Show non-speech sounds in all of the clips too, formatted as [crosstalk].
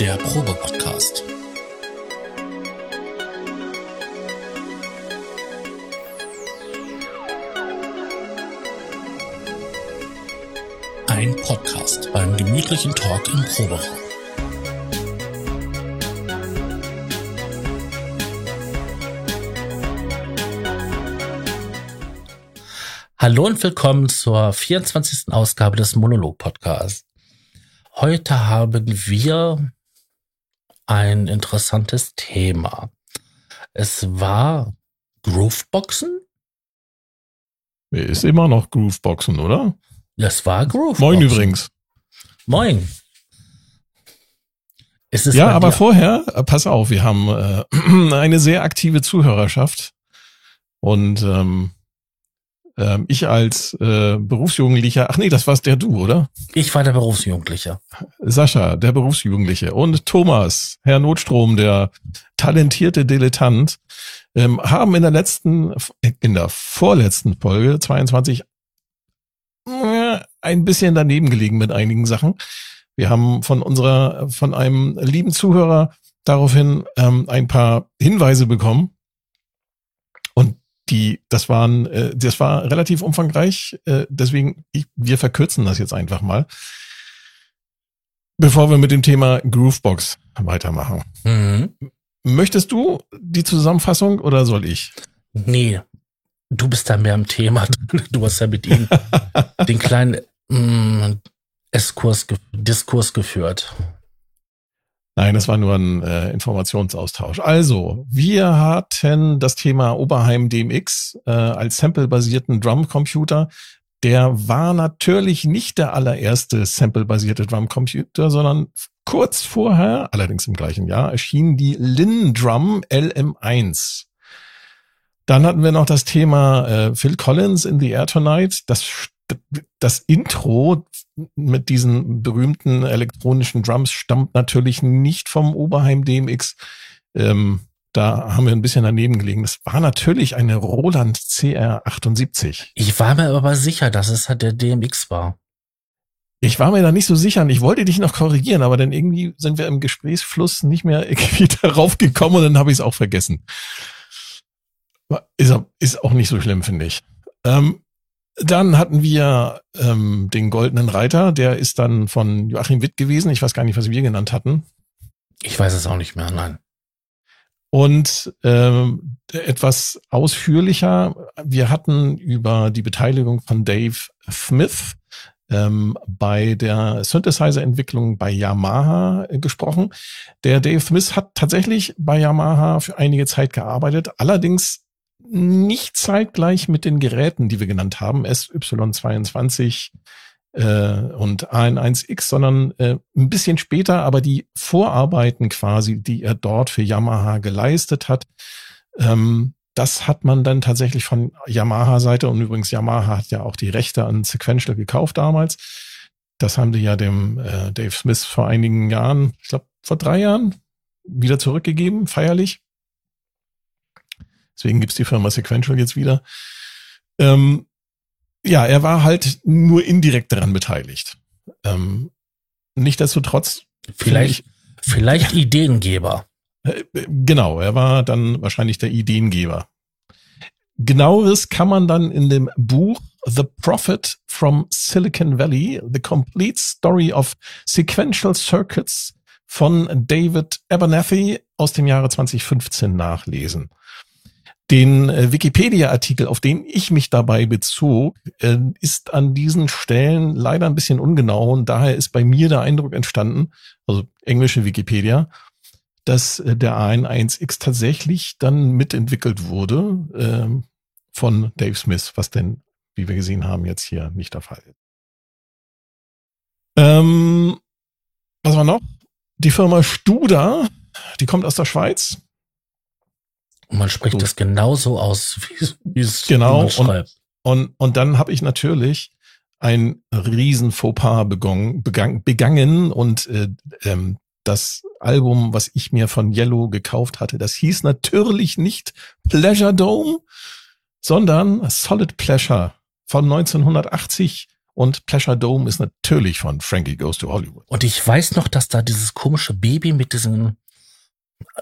der Probe-Podcast. Ein Podcast beim gemütlichen Talk im Proberaum. Hallo und willkommen zur 24. Ausgabe des Monolog-Podcasts. Heute haben wir ein interessantes Thema. Es war Grooveboxen? Ist immer noch Grooveboxen, oder? Es war Grooveboxen. Moin übrigens. Moin. Ist es ja, aber vorher, äh, pass auf, wir haben äh, [clears throat] eine sehr aktive Zuhörerschaft und ähm, ähm, ich als äh, Berufsjugendlicher, ach nee, das war's der du, oder? Ich war der Berufsjugendliche. Sascha, der Berufsjugendliche. Und Thomas, Herr Notstrom, der talentierte Dilettant, ähm, haben in der letzten, in der vorletzten Folge 22 äh, ein bisschen daneben gelegen mit einigen Sachen. Wir haben von unserer, von einem lieben Zuhörer daraufhin ähm, ein paar Hinweise bekommen, die, das waren, äh, das war relativ umfangreich, äh, deswegen, ich, wir verkürzen das jetzt einfach mal. Bevor wir mit dem Thema Groovebox weitermachen. Mhm. Möchtest du die Zusammenfassung oder soll ich? Nee, du bist da mehr im Thema. [laughs] Du hast ja mit ihm den kleinen mm, Eskurs, Diskurs geführt. Nein, das war nur ein äh, Informationsaustausch. Also, wir hatten das Thema Oberheim DMX äh, als samplebasierten Drumcomputer. Der war natürlich nicht der allererste samplebasierte Drumcomputer, sondern kurz vorher, allerdings im gleichen Jahr, erschien die Lindrum LM1. Dann hatten wir noch das Thema äh, Phil Collins in the Air Tonight. Das das Intro mit diesen berühmten elektronischen Drums stammt natürlich nicht vom Oberheim DMX. Ähm, da haben wir ein bisschen daneben gelegen. Das war natürlich eine Roland CR78. Ich war mir aber sicher, dass es halt der DMX war. Ich war mir da nicht so sicher und ich wollte dich noch korrigieren, aber dann irgendwie sind wir im Gesprächsfluss nicht mehr irgendwie [laughs] darauf gekommen und dann habe ich es auch vergessen. Ist, ist auch nicht so schlimm, finde ich. Ähm, dann hatten wir ähm, den Goldenen Reiter, der ist dann von Joachim Witt gewesen. Ich weiß gar nicht, was wir genannt hatten. Ich weiß es auch nicht mehr, nein. Und ähm, etwas ausführlicher, wir hatten über die Beteiligung von Dave Smith ähm, bei der Synthesizer-Entwicklung bei Yamaha äh, gesprochen. Der Dave Smith hat tatsächlich bei Yamaha für einige Zeit gearbeitet, allerdings nicht zeitgleich mit den Geräten, die wir genannt haben, SY22 äh, und AN1X, sondern äh, ein bisschen später, aber die Vorarbeiten quasi, die er dort für Yamaha geleistet hat, ähm, das hat man dann tatsächlich von Yamaha-Seite und übrigens Yamaha hat ja auch die Rechte an Sequential gekauft damals. Das haben die ja dem äh, Dave Smith vor einigen Jahren, ich glaube vor drei Jahren, wieder zurückgegeben, feierlich. Deswegen gibt's die Firma Sequential jetzt wieder. Ähm, ja, er war halt nur indirekt daran beteiligt. Ähm, Nichtsdestotrotz. Vielleicht, vielleicht Ideengeber. [laughs] Äh, genau, er war dann wahrscheinlich der Ideengeber. Genaueres kann man dann in dem Buch The Prophet from Silicon Valley, The Complete Story of Sequential Circuits von David Abernathy aus dem Jahre 2015 nachlesen. Den äh, Wikipedia-Artikel, auf den ich mich dabei bezog, äh, ist an diesen Stellen leider ein bisschen ungenau und daher ist bei mir der Eindruck entstanden, also englische Wikipedia, dass äh, der AN1X tatsächlich dann mitentwickelt wurde äh, von Dave Smith, was denn, wie wir gesehen haben, jetzt hier nicht der Fall ist. Ähm, was war noch? Die Firma Studer, die kommt aus der Schweiz und man spricht so. das genauso aus, [laughs] wie es genau, man schreibt. Und, und, und dann habe ich natürlich ein riesen Fauxpas begangen, begangen, begangen und äh, ähm, das Album, was ich mir von Yellow gekauft hatte, das hieß natürlich nicht Pleasure Dome, sondern Solid Pleasure von 1980 Und Pleasure Dome ist natürlich von Frankie Goes to Hollywood. Und ich weiß noch, dass da dieses komische Baby mit diesem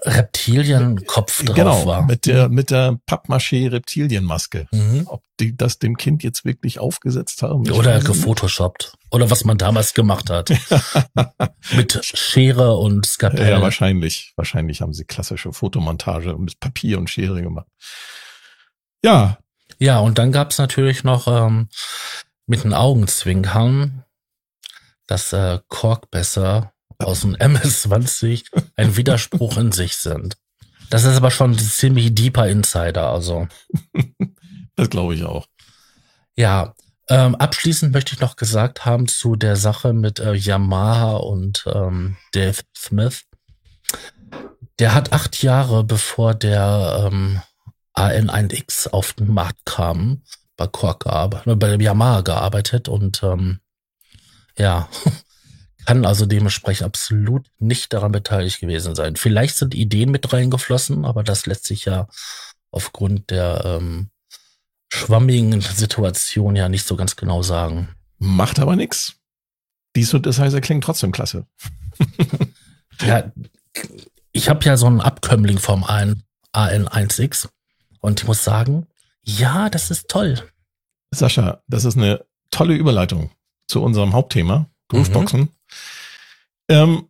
Reptilienkopf drauf genau, war. mit der, mit der Pappmaché-Reptilienmaske. Mhm. Ob die das dem Kind jetzt wirklich aufgesetzt haben? Oder gefotoshoppt. Oder was man damals gemacht hat. [laughs] mit Schere und Skalpell. Ja, wahrscheinlich. Wahrscheinlich haben sie klassische Fotomontage mit Papier und Schere gemacht. Ja, Ja, und dann gab's natürlich noch ähm, mit den Augenzwinkern, dass äh, Korkbesser aus dem MS-20 ein Widerspruch in sich sind. Das ist aber schon ein ziemlich deeper Insider, also. [laughs] das glaube ich auch. Ja, ähm, abschließend möchte ich noch gesagt haben zu der Sache mit äh, Yamaha und ähm, Dave Smith. Der hat acht Jahre bevor der ähm, AN1X auf den Markt kam, bei Korg gearbeitet, bei Yamaha gearbeitet und ähm, ja, [laughs] kann also dementsprechend absolut nicht daran beteiligt gewesen sein. Vielleicht sind Ideen mit reingeflossen, aber das lässt sich ja aufgrund der ähm, schwammigen [laughs] Situation ja nicht so ganz genau sagen. Macht aber nix. Die Synthesizer klingen trotzdem klasse. [laughs] Ja, ich habe ja so einen Abkömmling vom AN, AN1X und ich muss sagen, ja, das ist toll. Sascha, das ist eine tolle Überleitung zu unserem Hauptthema, Grooveboxen. Ähm,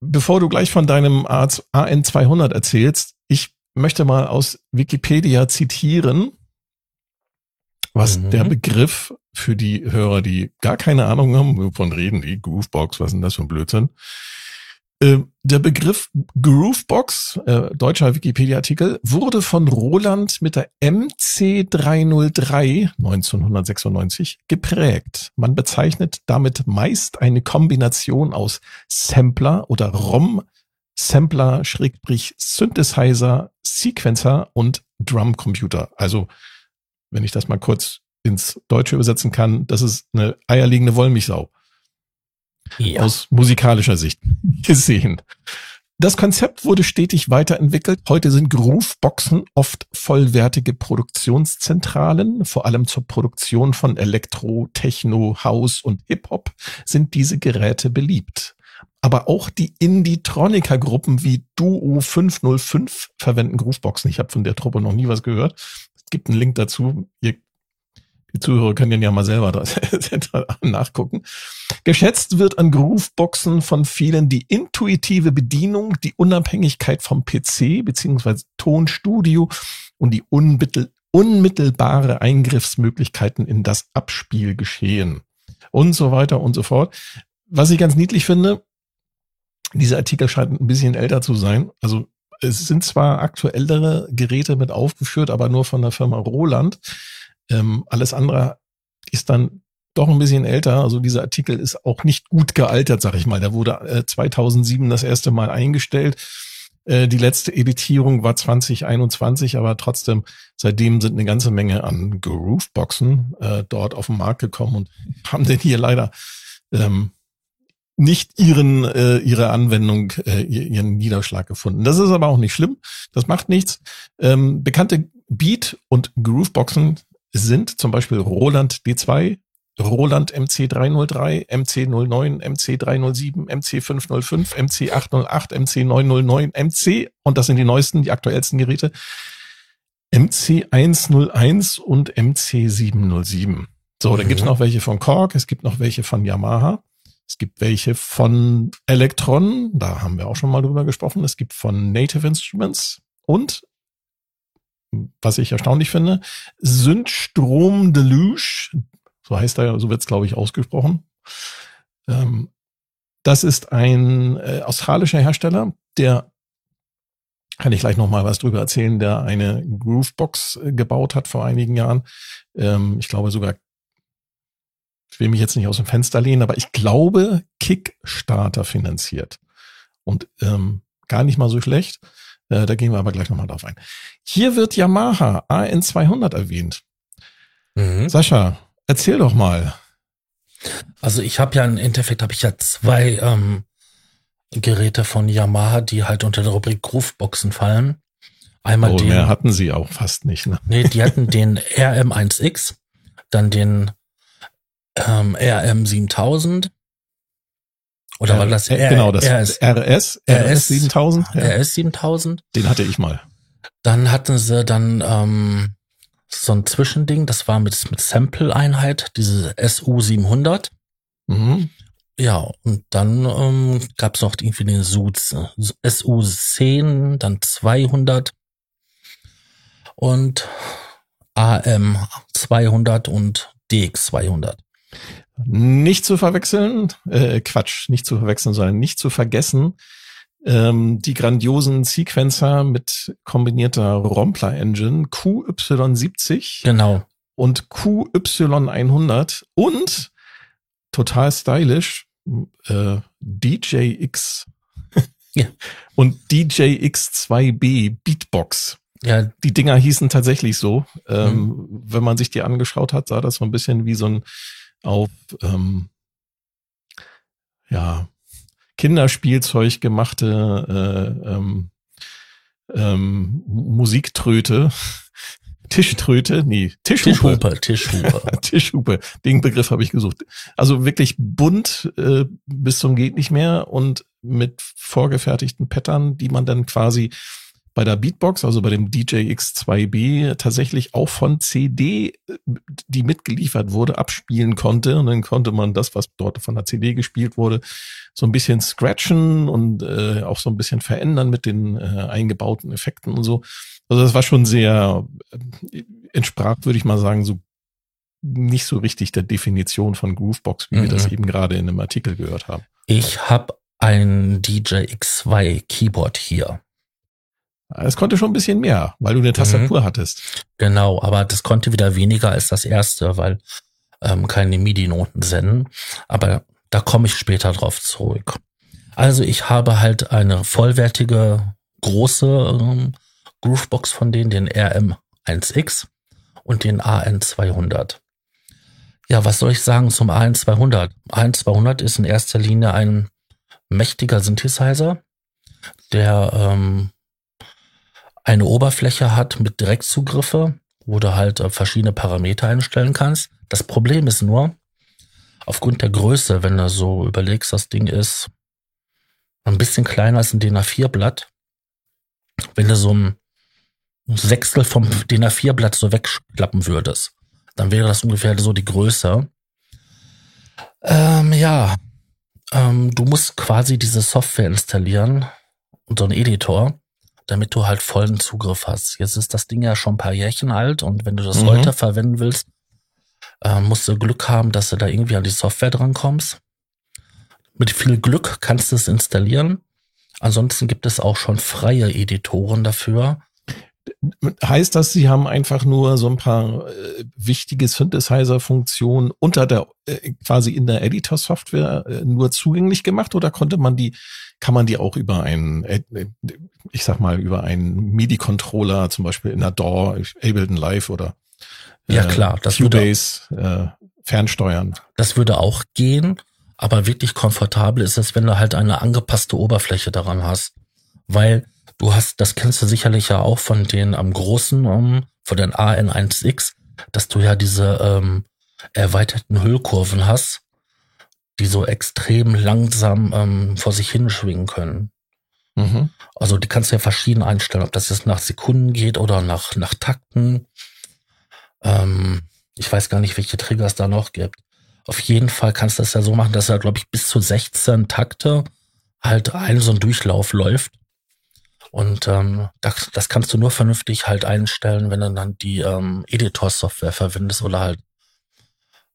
bevor du gleich von deinem AN200 erzählst, ich möchte mal aus Wikipedia zitieren, was Mhm. der Begriff für die Hörer, die gar keine Ahnung haben, wovon reden die, Groovebox, was ist denn das für ein Blödsinn? Äh, Der Begriff Groovebox, äh, deutscher Wikipedia-Artikel, wurde von Roland mit der MC303 1996 geprägt. Man bezeichnet damit meist eine Kombination aus Sampler oder ROM, Sampler, Schrägstrich, Synthesizer, Sequencer und Drumcomputer. Also, wenn ich das mal kurz ins Deutsche übersetzen kann, das ist eine eierlegende Wollmilchsau Ja. aus musikalischer Sicht [laughs] gesehen. Das Konzept wurde stetig weiterentwickelt. Heute sind Grooveboxen oft vollwertige Produktionszentralen. Vor allem zur Produktion von Elektro, Techno, House und Hip-Hop sind diese Geräte beliebt. Aber auch die Indie-Troniker-Gruppen wie Duo 505 verwenden Grooveboxen. Ich habe von der Truppe noch nie was gehört. Es gibt einen Link dazu. Ihr, die Zuhörer können ja mal [laughs] selber nachgucken. Geschätzt wird an Grooveboxen von vielen die intuitive Bedienung, die Unabhängigkeit vom PC bzw. Tonstudio und die unmittel, unmittelbare Eingriffsmöglichkeiten in das Abspielgeschehen und so weiter und so fort. Was ich ganz niedlich finde, dieser Artikel scheint ein bisschen älter zu sein. Also es sind zwar aktuellere Geräte mit aufgeführt, aber nur von der Firma Roland. Ähm, alles andere ist dann doch ein bisschen älter. Also dieser Artikel ist auch nicht gut gealtert, sag ich mal. Der wurde äh, 2007 das erste Mal eingestellt. Äh, die letzte Editierung war 2021, aber trotzdem seitdem sind eine ganze Menge an Grooveboxen äh, dort auf den Markt gekommen und [laughs] haben denn hier leider ähm, nicht ihren äh, ihre Anwendung äh, ihren Niederschlag gefunden. Das ist aber auch nicht schlimm. Das macht nichts. Ähm, bekannte Beat und Grooveboxen sind zum Beispiel Roland D2, Roland MC303, MC09, MC307, MC505, MC808, MC909, MC, und das sind die neuesten, die aktuellsten Geräte, MC101 und MC707. So, dann Mhm. gibt's noch welche von Korg, es gibt noch welche von Yamaha, es gibt welche von Electron, da haben wir auch schon mal drüber gesprochen, es gibt von Native Instruments und was ich erstaunlich finde, Synthstrom Deluge, so heißt er, so wird's glaube ich ausgesprochen. Ähm, das ist ein äh, australischer Hersteller, der kann ich gleich noch mal was drüber erzählen, der eine Groovebox äh, gebaut hat vor einigen Jahren. Ähm, ich glaube sogar, ich will mich jetzt nicht aus dem Fenster lehnen, aber ich glaube Kickstarter finanziert und ähm, gar nicht mal so schlecht. Äh, da gehen wir aber gleich nochmal drauf ein. Hier wird Yamaha AN200 erwähnt. Mhm. Sascha, erzähl doch mal. Also ich habe ja im Endeffekt habe ich ja zwei ähm, Geräte von Yamaha, die halt unter der Rubrik Grooveboxen fallen. Einmal oh, den, mehr hatten sie auch fast nicht. Ne? Nee, die hatten den RM1X, dann den ähm, RM7000 oder R war das R genau das RS RS, RS 7000? Ja. RS 7000. Den hatte ich mal. Dann hatten sie dann ähm, so ein Zwischending, das war mit mit Sample Einheit, diese SU 700. Mhm. Ja, und dann ähm, gab es noch irgendwie den SU, SU 10, dann 200 und AM 200 und DX 200. Nicht zu verwechseln, äh, Quatsch, nicht zu verwechseln, sondern nicht zu vergessen, ähm, die grandiosen Sequencer mit kombinierter Rompler-Engine QY70 genau. und QY100 und total stylish äh, DJX [laughs] ja. und DJX2B Beatbox. Ja. Die Dinger hießen tatsächlich so. Ähm, mhm. Wenn man sich die angeschaut hat, sah das so ein bisschen wie so ein auf ähm, ja Kinderspielzeug gemachte äh, ähm, ähm, Musiktröte. [laughs] Tischtröte, nee, Tischhupe. Tischhupe, Tischhupe. [laughs] Tischhupe, den Begriff habe ich gesucht. Also wirklich bunt äh, bis zum geht nicht mehr und mit vorgefertigten Pattern, die man dann quasi bei der Beatbox, also bei dem DJX2B, tatsächlich auch von CD, die mitgeliefert wurde, abspielen konnte. Und dann konnte man das, was dort von der CD gespielt wurde, so ein bisschen scratchen und äh, auch so ein bisschen verändern mit den äh, eingebauten Effekten und so. Also das war schon sehr, äh, entsprach, würde ich mal sagen, so nicht so richtig der Definition von Groovebox, wie mhm. wir das mhm. eben gerade in einem Artikel gehört haben. Ich habe ein DJX2 Keyboard hier. Es konnte schon ein bisschen mehr, weil du eine Tastatur mhm. hattest. Genau, aber das konnte wieder weniger als das erste, weil ähm, keine MIDI-Noten senden. Aber da komme ich später drauf zurück. Also ich habe halt eine vollwertige große ähm, Groovebox von denen, den RM1X und den AN200. Ja, was soll ich sagen zum AN200? AN200 ist in erster Linie ein mächtiger Synthesizer, der ähm, eine Oberfläche hat mit Direktzugriffe, wo du halt äh, verschiedene Parameter einstellen kannst. Das Problem ist nur, aufgrund der Größe, wenn du so überlegst, das Ding ist ein bisschen kleiner als ein DIN A4-Blatt. Wenn du so ein Sechstel vom DIN A4-Blatt so wegklappen würdest, dann wäre das ungefähr so die Größe. Ähm, ja, ähm, du musst quasi diese Software installieren und so einen Editor damit du halt vollen Zugriff hast. Jetzt ist das Ding ja schon ein paar Jährchen alt und wenn du das mhm. heute verwenden willst, äh, musst du Glück haben, dass du da irgendwie an die Software drankommst. Mit viel Glück kannst du es installieren. Ansonsten gibt es auch schon freie Editoren dafür. Heißt das, Sie haben einfach nur so ein paar äh, wichtige Synthesizer-Funktionen unter der, äh, quasi in der Editor-Software äh, nur zugänglich gemacht oder konnte man die kann man die auch über einen, äh, ich sag mal, über einen MIDI-Controller, zum Beispiel in der DAW, Ableton Live oder äh, ja klar, das Cubase würde, äh, fernsteuern. Das würde auch gehen, aber wirklich komfortabel ist es, wenn du halt eine angepasste Oberfläche daran hast, weil du hast, das kennst du sicherlich ja auch von den am großen, um, ähm, von den AN1X, dass du ja diese ähm, erweiterten Hüllkurven hast die so extrem langsam ähm, vor sich hinschwingen können. Mhm. Also die kannst du ja verschieden einstellen, ob das jetzt nach Sekunden geht oder nach, nach Takten. Ähm, ich weiß gar nicht, welche Trigger es da noch gibt. Auf jeden Fall kannst du das ja so machen, dass er, glaube ich, bis zu 16 Takte halt ein so ein Durchlauf läuft. Und ähm, das, das kannst du nur vernünftig halt einstellen, wenn du dann die ähm, Editor-Software verwendest oder halt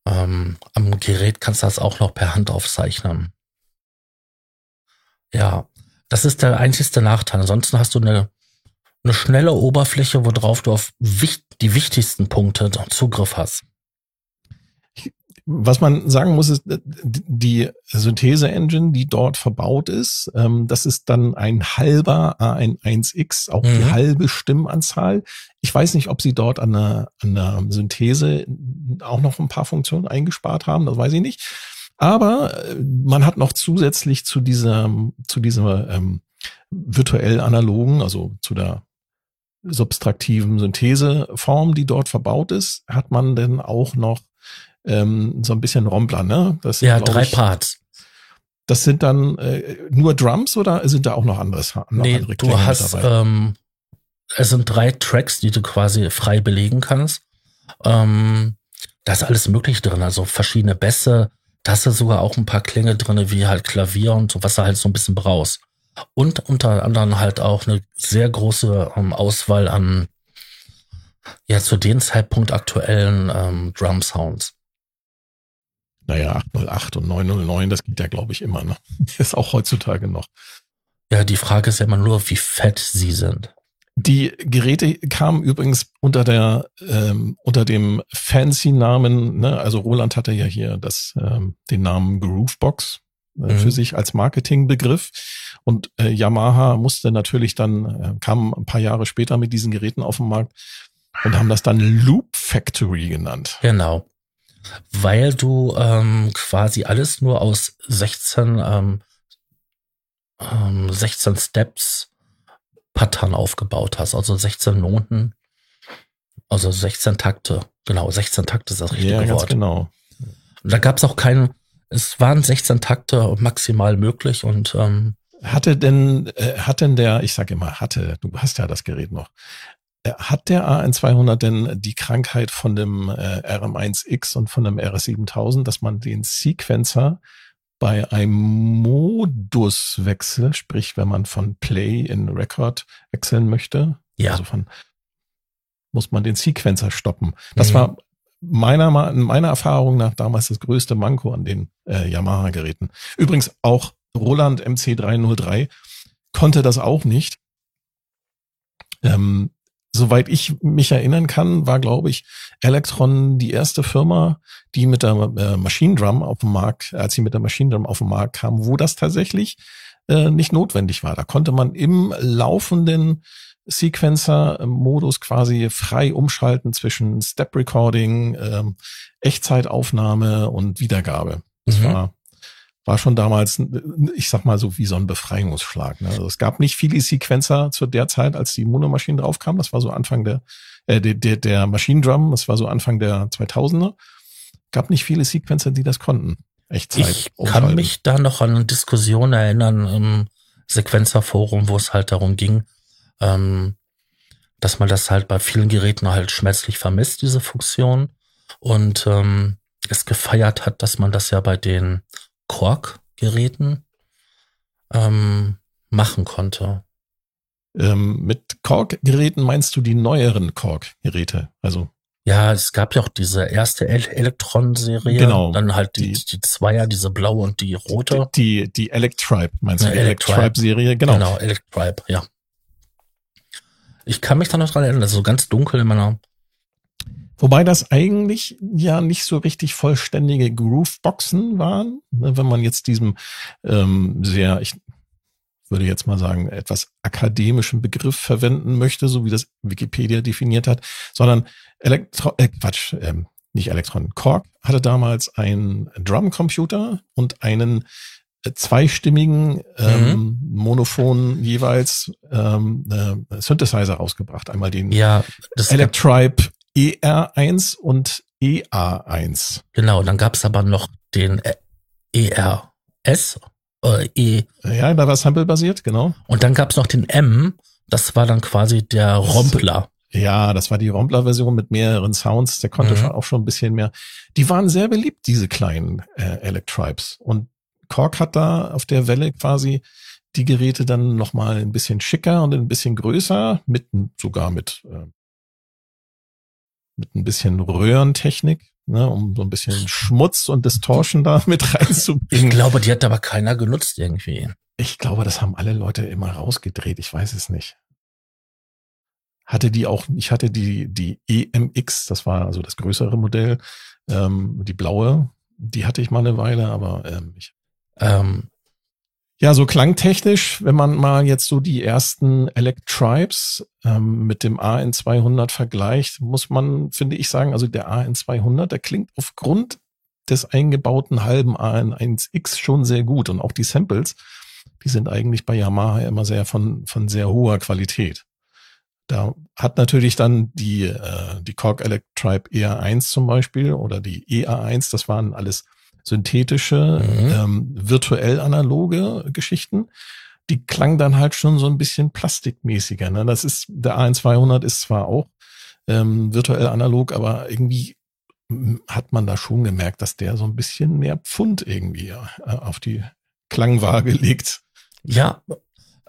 ähm, am Gerät kannst du das auch noch per Hand aufzeichnen. Ja, das ist der einzigste Nachteil. Ansonsten hast du eine, eine schnelle Oberfläche, worauf du auf wicht, die wichtigsten Punkte Zugriff hast. Was man sagen muss, ist, die Synthese-Engine, die dort verbaut ist, ähm, das ist dann ein halber A1X, auch mhm. die halbe Stimmenanzahl. Ich weiß nicht, ob sie dort an der, an der Synthese auch noch ein paar Funktionen eingespart haben, das weiß ich nicht. Aber äh, man hat noch zusätzlich zu dieser, zu dieser ähm, virtuell analogen, also zu der subtraktiven Syntheseform, die dort verbaut ist, hat man denn auch noch ähm, so ein bisschen Rompler, ne? Das ja, drei ich, Parts. Das sind dann äh, nur Drums oder sind da auch noch anderes? Noch nee, andere du hast, ähm, es sind drei Tracks, die du quasi frei belegen kannst. Ähm, da ist alles mögliche drin, also verschiedene Bässe. Da hast du sogar auch ein paar Klänge drin, wie halt Klavier und so, was du halt so ein bisschen brauchst. Und unter anderem halt auch eine sehr große ähm, Auswahl an ja zu dem Zeitpunkt aktuellen ähm, Drum Sounds. Naja, 808 und 909, das geht ja, glaube ich, immer. Ne? [laughs] Ist auch heutzutage noch. Ja, die Frage ist ja immer nur, wie fett sie sind. Die Geräte kamen übrigens unter der ähm, unter dem fancy Namen, ne? also Roland hatte ja hier das ähm, den Namen Groovebox äh, mhm. für sich als Marketingbegriff und äh, Yamaha musste natürlich dann äh, kam ein paar Jahre später mit diesen Geräten auf den Markt und haben das dann Loop Factory genannt. Genau. Weil du ähm, quasi alles nur aus 16, ähm, ähm, 16 Steps Pattern aufgebaut hast, also 16 Noten, also 16 Takte. Genau, 16 Takte ist das richtige ja, Wort. genau. Und da gab es auch keinen, es waren 16 Takte maximal möglich und ähm, hatte denn, äh, hat denn der, ich sage immer hatte, du hast ja das Gerät noch, äh, hat der AN200 denn die Krankheit von dem äh, RM1X und von dem RS7000, dass man den Sequencer bei einem Moduswechsel, sprich wenn man von Play in Record wechseln möchte, ja. also von muss man den Sequencer stoppen. Das mhm. war meiner, meiner Erfahrung nach damals das größte Manko an den äh, Yamaha-Geräten. Übrigens auch Roland MC303 konnte das auch nicht. Ähm, soweit ich mich erinnern kann, war, glaube ich, Electron die erste Firma, die mit der äh, Machine Drum auf dem Markt, als sie mit der Machine Drum auf den Markt kam, wo das tatsächlich äh, nicht notwendig war. Da konnte man im laufenden Sequencer-Modus quasi frei umschalten zwischen Step Recording, ähm, Echtzeitaufnahme und Wiedergabe. Das mhm. war war schon damals, ich sag mal so wie so ein Befreiungsschlag. Ne? Also es gab nicht viele Sequencer zu der Zeit, als die Monomaschinen draufkamen. Das war so Anfang der, äh, der, der, der Machine Drum, das war so Anfang der 2000er. Gab nicht viele Sequencer, die das konnten. Echtzeit. Ich umschalten. kann mich da noch an eine Diskussion erinnern im Sequenzerforum, wo es halt darum ging, ähm, dass man das halt bei vielen Geräten halt schmerzlich vermisst, diese Funktion. Und ähm, es gefeiert hat, dass man das ja bei den Korg-Geräten ähm, machen konnte. Ähm, mit Korg-Geräten meinst du die neueren Korg-Geräte? Also ja, es gab ja auch diese erste Elektron-Serie. Genau. Dann halt die, die, die Zweier, diese blaue und die rote. Die, die Electribe, meinst du? Ja, Electribe-Serie, genau. Genau, Electribe, ja. Ich kann mich da noch dran erinnern, das ist so ganz dunkel in meiner Wobei das eigentlich ja nicht so richtig vollständige Grooveboxen waren, ne, wenn man jetzt diesem ähm, sehr, ich würde jetzt mal sagen, etwas akademischen Begriff verwenden möchte, so wie das Wikipedia definiert hat, sondern Elektro, äh, Quatsch, ähm, nicht Elektron. Korg hatte damals einen Drumcomputer und einen äh, zweistimmigen ähm, mhm. Monophon jeweils ähm, äh, Synthesizer rausgebracht. Einmal den ja, Electribe ER1 und EA1. Genau, dann gab es aber noch den ERS. Äh, e. Ja, da war Sample-basiert, genau. Und dann gab es noch den M, das war dann quasi der Rompler. Ja, das war die Rompler-Version mit mehreren Sounds. Der konnte mhm. schon auch schon ein bisschen mehr. Die waren sehr beliebt, diese kleinen äh, Electribes. Und Korg hat da auf der Welle quasi die Geräte dann nochmal ein bisschen schicker und ein bisschen größer, mit sogar mit äh, mit ein bisschen Röhrentechnik, ne, um so ein bisschen Schmutz und Distortion da mit reinzubringen. Ich glaube, die hat aber keiner genutzt irgendwie. Ich glaube, das haben alle Leute immer rausgedreht. Ich weiß es nicht. Hatte die auch, ich hatte die, die EMX, das war also das größere Modell, ähm, die blaue, die hatte ich mal eine Weile, aber ähm, ich, ähm, ja, so klangtechnisch, wenn man mal jetzt so die ersten Electribes ähm, mit dem AN200 vergleicht, muss man, finde ich, sagen, also der AN200, der klingt aufgrund des eingebauten halben AN1X schon sehr gut und auch die Samples, die sind eigentlich bei Yamaha immer sehr von, von sehr hoher Qualität. da hat natürlich dann die, äh, die Korg Electribe ER1 zum Beispiel oder die EA1, das waren alles synthetische, mhm. ähm, virtuell analoge Geschichten. Die klang dann halt schon so ein bisschen plastikmäßiger. Ne? Das ist, der A1200 ist zwar auch ähm, virtuell analog, aber irgendwie hm, hat man da schon gemerkt, dass der so ein bisschen mehr Pfund irgendwie äh, auf die Klangwaage legt. Ja.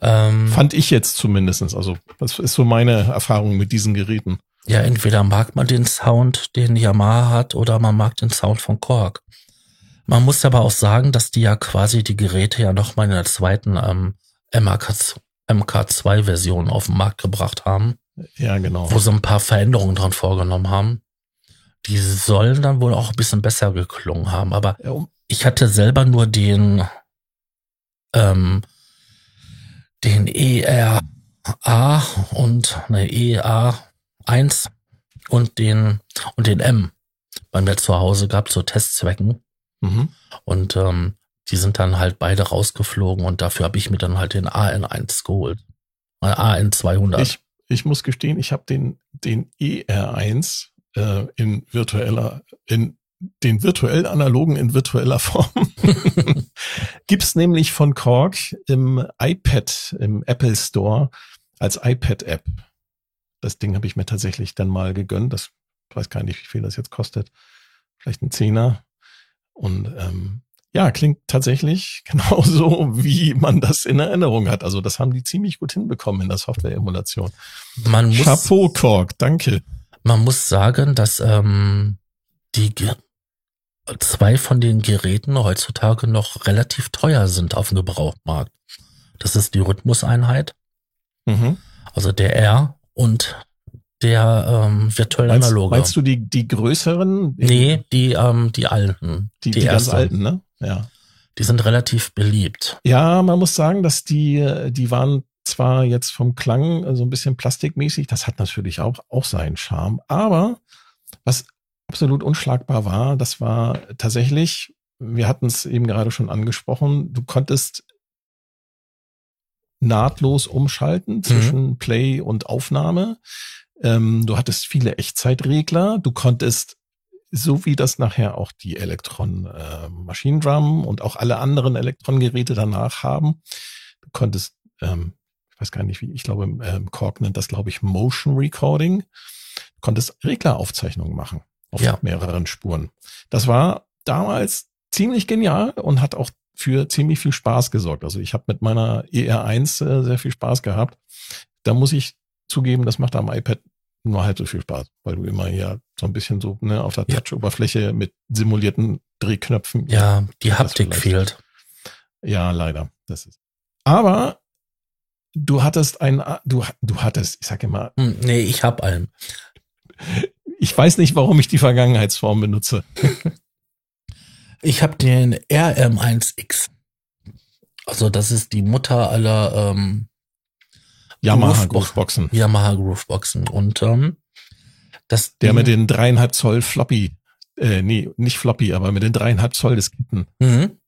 Ähm, Fand ich jetzt zumindestens. Also, das ist so meine Erfahrung mit diesen Geräten. Ja, entweder mag man den Sound, den Yamaha hat, oder man mag den Sound von Korg. Man muss aber auch sagen, dass die ja quasi die Geräte ja nochmal in der zweiten ähm, MK2-Version auf den Markt gebracht haben. Ja, genau. Wo sie ein paar Veränderungen dran vorgenommen haben. Die sollen dann wohl auch ein bisschen besser geklungen haben. Aber ich hatte selber nur den ähm, den ERA und ne, EA1 und den und den M bei mir zu Hause gab zu Testzwecken. Mhm. Und ähm, die sind dann halt beide rausgeflogen und dafür habe ich mir dann halt den AN1 geholt. Äh, AN200. Ich, ich muss gestehen, ich habe den, den ER1 äh, in virtueller, in den virtuell analogen in virtueller Form. [laughs] Gibt's nämlich von Korg im iPad, im Apple Store als iPad-App. Das Ding habe ich mir tatsächlich dann mal gegönnt. Das ich weiß gar nicht, wie viel das jetzt kostet. Vielleicht ein Zehner. Und ähm, ja, klingt tatsächlich [laughs] genauso, wie man das in Erinnerung hat. Also das haben die ziemlich gut hinbekommen in der Software-Emulation. Man muss, Chapeau, Korg, danke. Man muss sagen, dass ähm, die zwei von den Geräten heutzutage noch relativ teuer sind auf dem Gebrauchmarkt. Das ist die Rhythmuseinheit, mhm. also der R und der ähm, virtuelle meinst, Analoge. Meinst du die, die größeren? Nee, die, ähm, die alten. Die, die, die ganz alten, ne? Ja. Die sind relativ beliebt. Ja, man muss sagen, dass die, die waren zwar jetzt vom Klang so ein bisschen plastikmäßig, das hat natürlich auch, auch seinen Charme, aber was absolut unschlagbar war, das war tatsächlich, wir hatten es eben gerade schon angesprochen, du konntest nahtlos umschalten mhm. zwischen mhm. Play und Aufnahme. Ähm, du hattest viele Echtzeitregler. Du konntest, so wie das nachher auch die Elektron äh, Machine Drum und auch alle anderen Elektron-Geräte danach haben, du konntest, ähm, ich weiß gar nicht wie, ich glaube, ähm, Korg nennt das, glaube ich, Motion Recording. Du konntest Regleraufzeichnungen machen auf ja. mehreren Spuren. Das war damals ziemlich genial und hat auch für ziemlich viel Spaß gesorgt. Also ich habe mit meiner ER1 äh, sehr viel Spaß gehabt. Da muss ich zugeben, das macht am iPad nur halb so viel Spaß, weil du immer ja so ein bisschen so ne, auf der. Touch-Oberfläche mit simulierten Drehknöpfen. Ja, die Haptik fehlt. Ja, leider. Das ist. Aber du hattest ein, du, du hattest, ich sag immer. Hm, nee, ich hab einen. Ich weiß nicht, warum ich die Vergangenheitsform benutze. [laughs] ich habe den RM1X. Also das ist die Mutter aller ähm, Yamaha Grooveboxen. Yamaha Grooveboxen. Und ähm, das Der Ding, mit den dreieinhalb Zoll Floppy, äh, nee, nicht Floppy, aber mit den dreieinhalb Zoll Disketten. Mhm.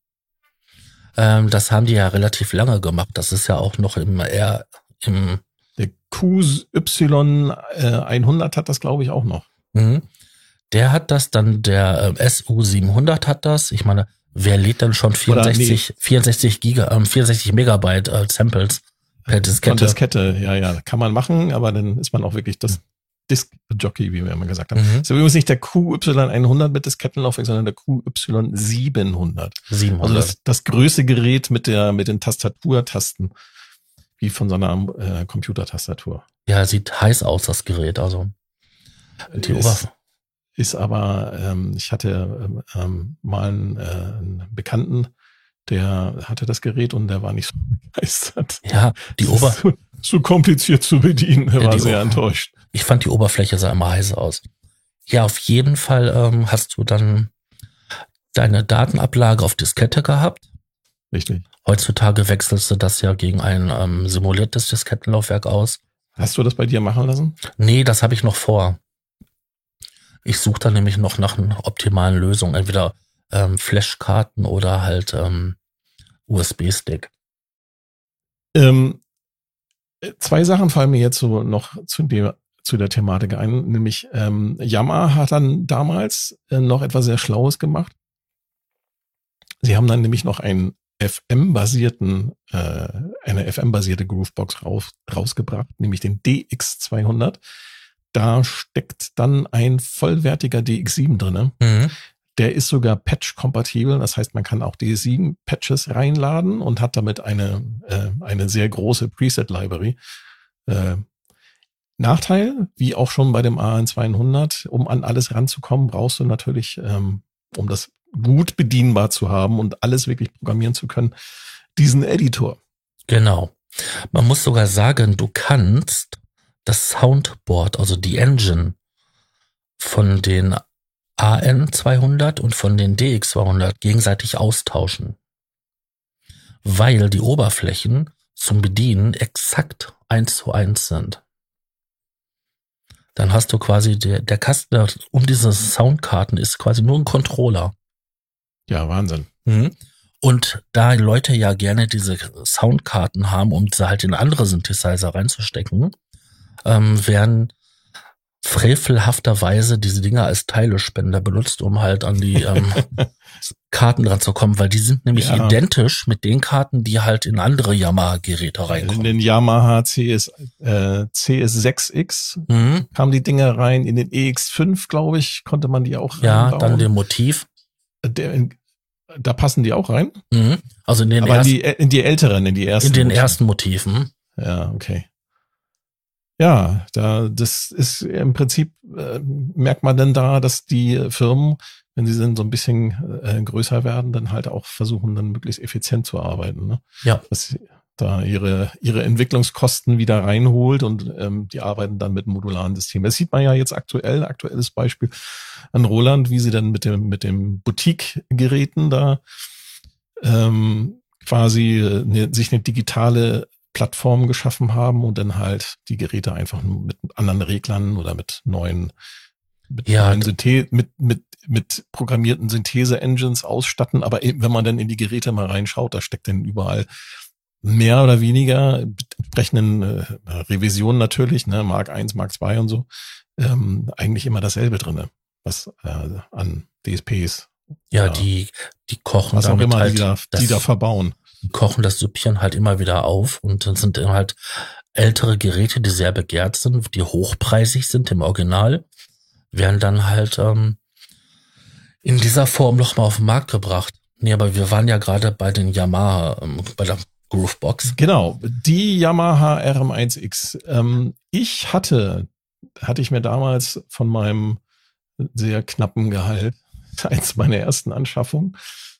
Ähm, das haben die ja relativ lange gemacht. Das ist ja auch noch im eher im Der QY äh, 100 hat das, glaube ich, auch noch. Mhm. Der hat das, dann der äh, SU 700 hat das. Ich meine, wer lädt dann schon 64, nee. 64 Giga, ähm, 64 Megabyte äh, Samples? Per Diskette. Von Diskette, ja, ja, kann man machen, aber dann ist man auch wirklich das Disk-Jockey, wie wir immer gesagt haben. Mhm. Das ist übrigens nicht der QY100 mit Diskettenlaufwerk, sondern der QY700. 700. Also das, das größte Gerät mit der, mit den Tastaturtasten, wie von so einer äh, Computertastatur. Ja, sieht heiß aus, das Gerät, also. Die ist, ist aber, ähm, ich hatte ähm, ähm mal einen, äh, einen Bekannten, der hatte das Gerät und der war nicht so [laughs] begeistert. Ja, die Oberfläche. So, so, kompliziert zu bedienen, er ja, war sehr enttäuscht. Ich fand die Oberfläche sah immer heiß aus. Ja, auf jeden Fall ähm, hast du dann deine Datenablage auf Diskette gehabt. Richtig. Heutzutage wechselst du das ja gegen ein ähm, simuliertes Diskettenlaufwerk aus. Hast du das bei dir machen lassen? Nee, das habe ich noch vor. Ich suche da nämlich noch nach einer optimalen Lösung. Entweder ähm, Flashkarten oder halt ähm, USB-Stick. Ähm, zwei Sachen fallen mir jetzt so noch zu dem zu der Thematik ein, nämlich ähm, Yamaha hat dann damals äh, noch etwas sehr Schlaues gemacht. Sie haben dann nämlich noch einen FM-basierten, äh, eine FM-basierte Groovebox raus, rausgebracht, nämlich den DX200. Da steckt dann ein vollwertiger DX7 drinne. Mhm. Der ist sogar patch-kompatibel, das heißt, man kann auch DX7-Patches reinladen und hat damit eine, äh, eine sehr große Preset-Library. Äh, Nachteil, wie auch schon bei dem AN200, um an alles ranzukommen, brauchst du natürlich, ähm, um das gut bedienbar zu haben und alles wirklich programmieren zu können, diesen Editor. Genau. Man muss sogar sagen, du kannst das Soundboard, also die Engine von den AN200 und von den DX200 gegenseitig austauschen. Weil die Oberflächen zum Bedienen exakt eins zu eins sind dann hast du quasi der, der Kasten um diese Soundkarten ist quasi nur ein Controller. Ja, Wahnsinn. Mhm. Und da Leute ja gerne diese Soundkarten haben, um sie halt in andere Synthesizer reinzustecken, ähm, werden frevelhafterweise diese Dinger als Teilespender benutzt, um halt an die ähm, [laughs] Karten dran zu kommen, weil die sind nämlich ja. identisch mit den Karten, die halt in andere Yamaha-Geräte reinkommen. In den Yamaha CS, äh, CS6X mhm. kamen die Dinger rein, in den EX5, glaube ich, konnte man die auch Ja, reinbauen. dann den Motiv. Der, da passen die auch rein? Mhm. Also in den Aber ersten, in, die, in die älteren, in die ersten. In den Motiven. ersten Motiven. Ja, okay. Ja, da das ist im Prinzip äh, merkt man dann da, dass die Firmen, wenn sie dann so ein bisschen äh, größer werden, dann halt auch versuchen, dann möglichst effizient zu arbeiten. Ne? Ja. Dass da ihre ihre Entwicklungskosten wieder reinholt und ähm, die arbeiten dann mit modularen Systemen. Das sieht man ja jetzt aktuell, aktuelles Beispiel an Roland, wie sie dann mit dem mit dem Boutique-Geräten da ähm, quasi äh, ne, sich eine digitale Plattformen geschaffen haben und dann halt die Geräte einfach mit anderen Reglern oder mit neuen, mit, ja, neuen Synthe mit, mit, mit programmierten Synthese-Engines ausstatten. Aber eben, wenn man dann in die Geräte mal reinschaut, da steckt dann überall mehr oder weniger entsprechenden äh, Revisionen natürlich, ne, Mark 1, Mark 2 und so, ähm, eigentlich immer dasselbe drinne, was äh, an DSPs. Ja, ja, die, die kochen was auch immer halt die, da, die da verbauen kochen das Süppchen halt immer wieder auf und dann sind halt ältere Geräte, die sehr begehrt sind, die hochpreisig sind im Original, werden dann halt ähm, in dieser Form nochmal auf den Markt gebracht. Nee, aber wir waren ja gerade bei den Yamaha, ähm, bei der Groovebox. Genau, die Yamaha RM1X. Ähm, ich hatte, hatte ich mir damals von meinem sehr knappen Gehalt, [laughs] eins meiner ersten Anschaffungen,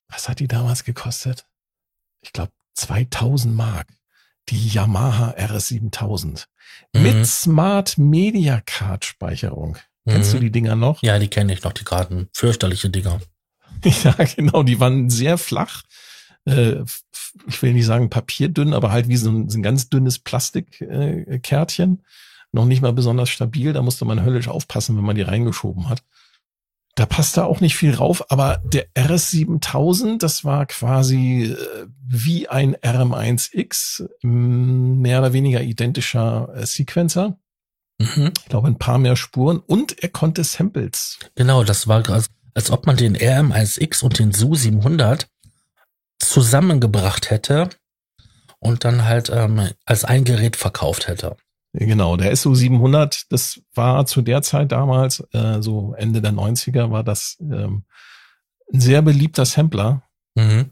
was hat die damals gekostet? Ich glaube, 2000 Mark. Die Yamaha RS7000 mhm. mit Smart Media Card Speicherung. Mhm. Kennst du mhm. die Dinger noch? Ja, die kenne ich noch, die Karten. Fürchterliche Dinger. [laughs] ja, genau. Die waren sehr flach. Äh, ich will nicht sagen papierdünn, aber halt wie so ein, so ein ganz dünnes Plastikkärtchen. Äh, noch nicht mal besonders stabil. Da musste man höllisch aufpassen, wenn man die reingeschoben hat. Da passt da auch nicht viel rauf, aber der RS7000, das war quasi äh, wie ein RM1X, mehr oder weniger identischer äh, Sequencer. Mhm. Ich glaube, ein paar mehr Spuren und er konnte Samples. Genau, das war als, als ob man den RM1X und den SU 700 zusammengebracht hätte und dann halt ähm, als ein Gerät verkauft hätte. Genau, der SU 700, das war zu der Zeit damals, äh, so Ende der 90er, war das ähm, ein sehr beliebter Sampler. Mhm.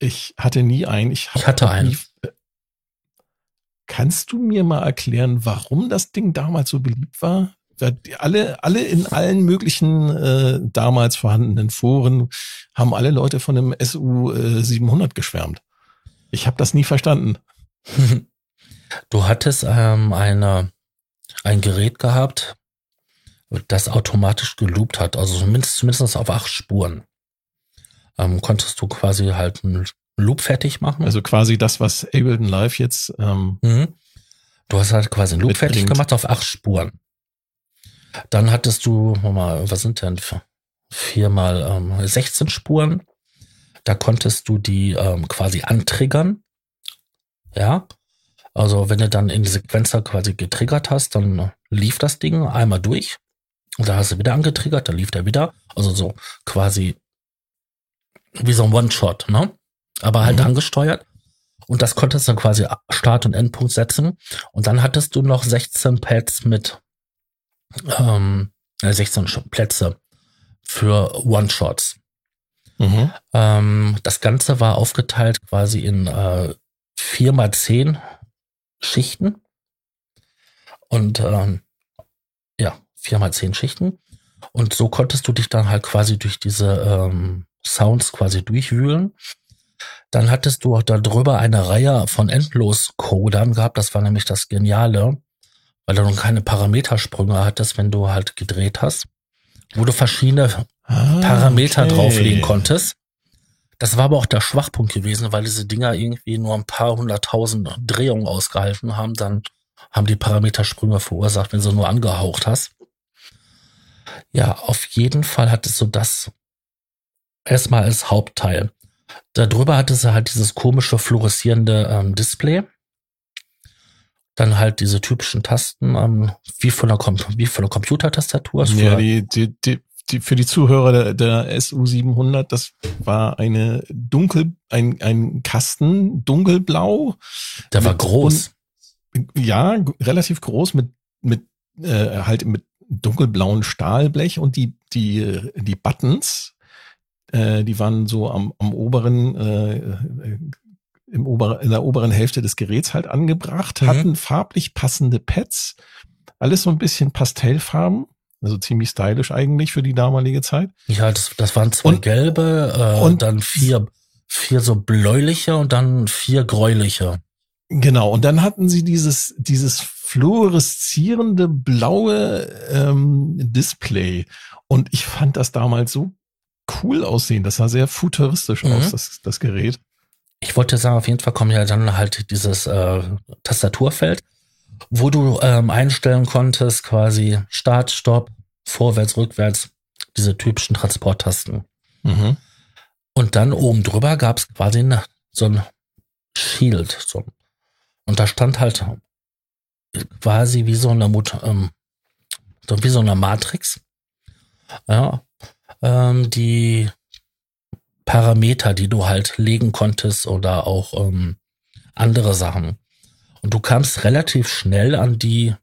Ich hatte nie einen. Ich, ich hatte einen. Nie, äh, kannst du mir mal erklären, warum das Ding damals so beliebt war? Alle, alle in allen möglichen äh, damals vorhandenen Foren haben alle Leute von dem SU äh, 700 geschwärmt. Ich habe das nie verstanden. [laughs] Du hattest ähm, eine, ein Gerät gehabt, das automatisch geloopt hat, also zumindest, zumindest auf acht Spuren. Ähm, konntest du quasi halt einen Loop fertig machen. Also quasi das, was Ableton Live jetzt. Ähm, mhm. Du hast halt quasi einen Loop mitbringt. fertig gemacht auf acht Spuren. Dann hattest du, mal, was sind denn viermal ähm, 16 Spuren. Da konntest du die ähm, quasi antriggern. Ja. Also wenn du dann in die Sequenzer quasi getriggert hast, dann lief das Ding einmal durch und dann hast du wieder angetriggert, dann lief der wieder. Also so quasi wie so ein One-Shot, ne? Aber halt mhm. angesteuert. Und das konntest du dann quasi Start- und Endpunkt setzen. Und dann hattest du noch 16 Pads mit ähm, 16 Plätze für One-Shots. Mhm. Ähm, das Ganze war aufgeteilt quasi in äh, vier mal zehn Schichten. Und ähm, ja, vier mal zehn Schichten. Und so konntest du dich dann halt quasi durch diese ähm, Sounds quasi durchwühlen. Dann hattest du auch darüber eine Reihe von Endlos-Codern gehabt. Das war nämlich das Geniale, weil du noch keine Parametersprünge hattest, wenn du halt gedreht hast, wo du verschiedene ah, Parameter okay. drauflegen konntest. Das war aber auch der Schwachpunkt gewesen, weil diese Dinger irgendwie nur ein paar hunderttausend Drehungen ausgehalten haben. Dann haben die Parametersprünge verursacht, wenn du nur angehaucht hast. Ja, auf jeden Fall hattest du das erstmal als Hauptteil. Darüber hatte sie halt dieses komische fluoreszierende ähm, Display. Dann halt diese typischen Tasten, ähm, wie von der, Com wie von der Computertastatur. Ja, die, die, die, die, für die Zuhörer der, der SU700, das war eine dunkel, ein, ein Kasten, dunkelblau. Der war groß. Und, ja, relativ groß mit, mit, äh, halt mit dunkelblauen Stahlblech und die, die, die Buttons, äh, die waren so am, am oberen, äh, äh, im ober, in der oberen Hälfte des Geräts halt angebracht, mhm. hatten farblich passende Pads, alles so ein bisschen Pastellfarben, also ziemlich stylisch eigentlich für die damalige Zeit. Ja, das, das waren zwei und, gelbe, äh, und dann vier, vier so bläuliche und dann vier gräuliche. Genau, und dann hatten sie dieses, dieses fluoreszierende blaue ähm, Display. Und ich fand das damals so cool aussehen. Das sah sehr futuristisch mhm. aus, das, das Gerät. Ich wollte sagen, auf jeden Fall kommt ja dann halt dieses äh, Tastaturfeld, wo du ähm, einstellen konntest, quasi Start, Stopp, vorwärts, rückwärts, diese typischen Transporttasten. Mhm. Und dann oben drüber gab es quasi eine, so ein Shield. So. Und da stand halt quasi wie so eine Mut ähm, so wie so eine Matrix. Ja, ähm, die Parameter, die du halt legen konntest oder auch ähm, andere Sachen. Und du kamst relativ schnell an die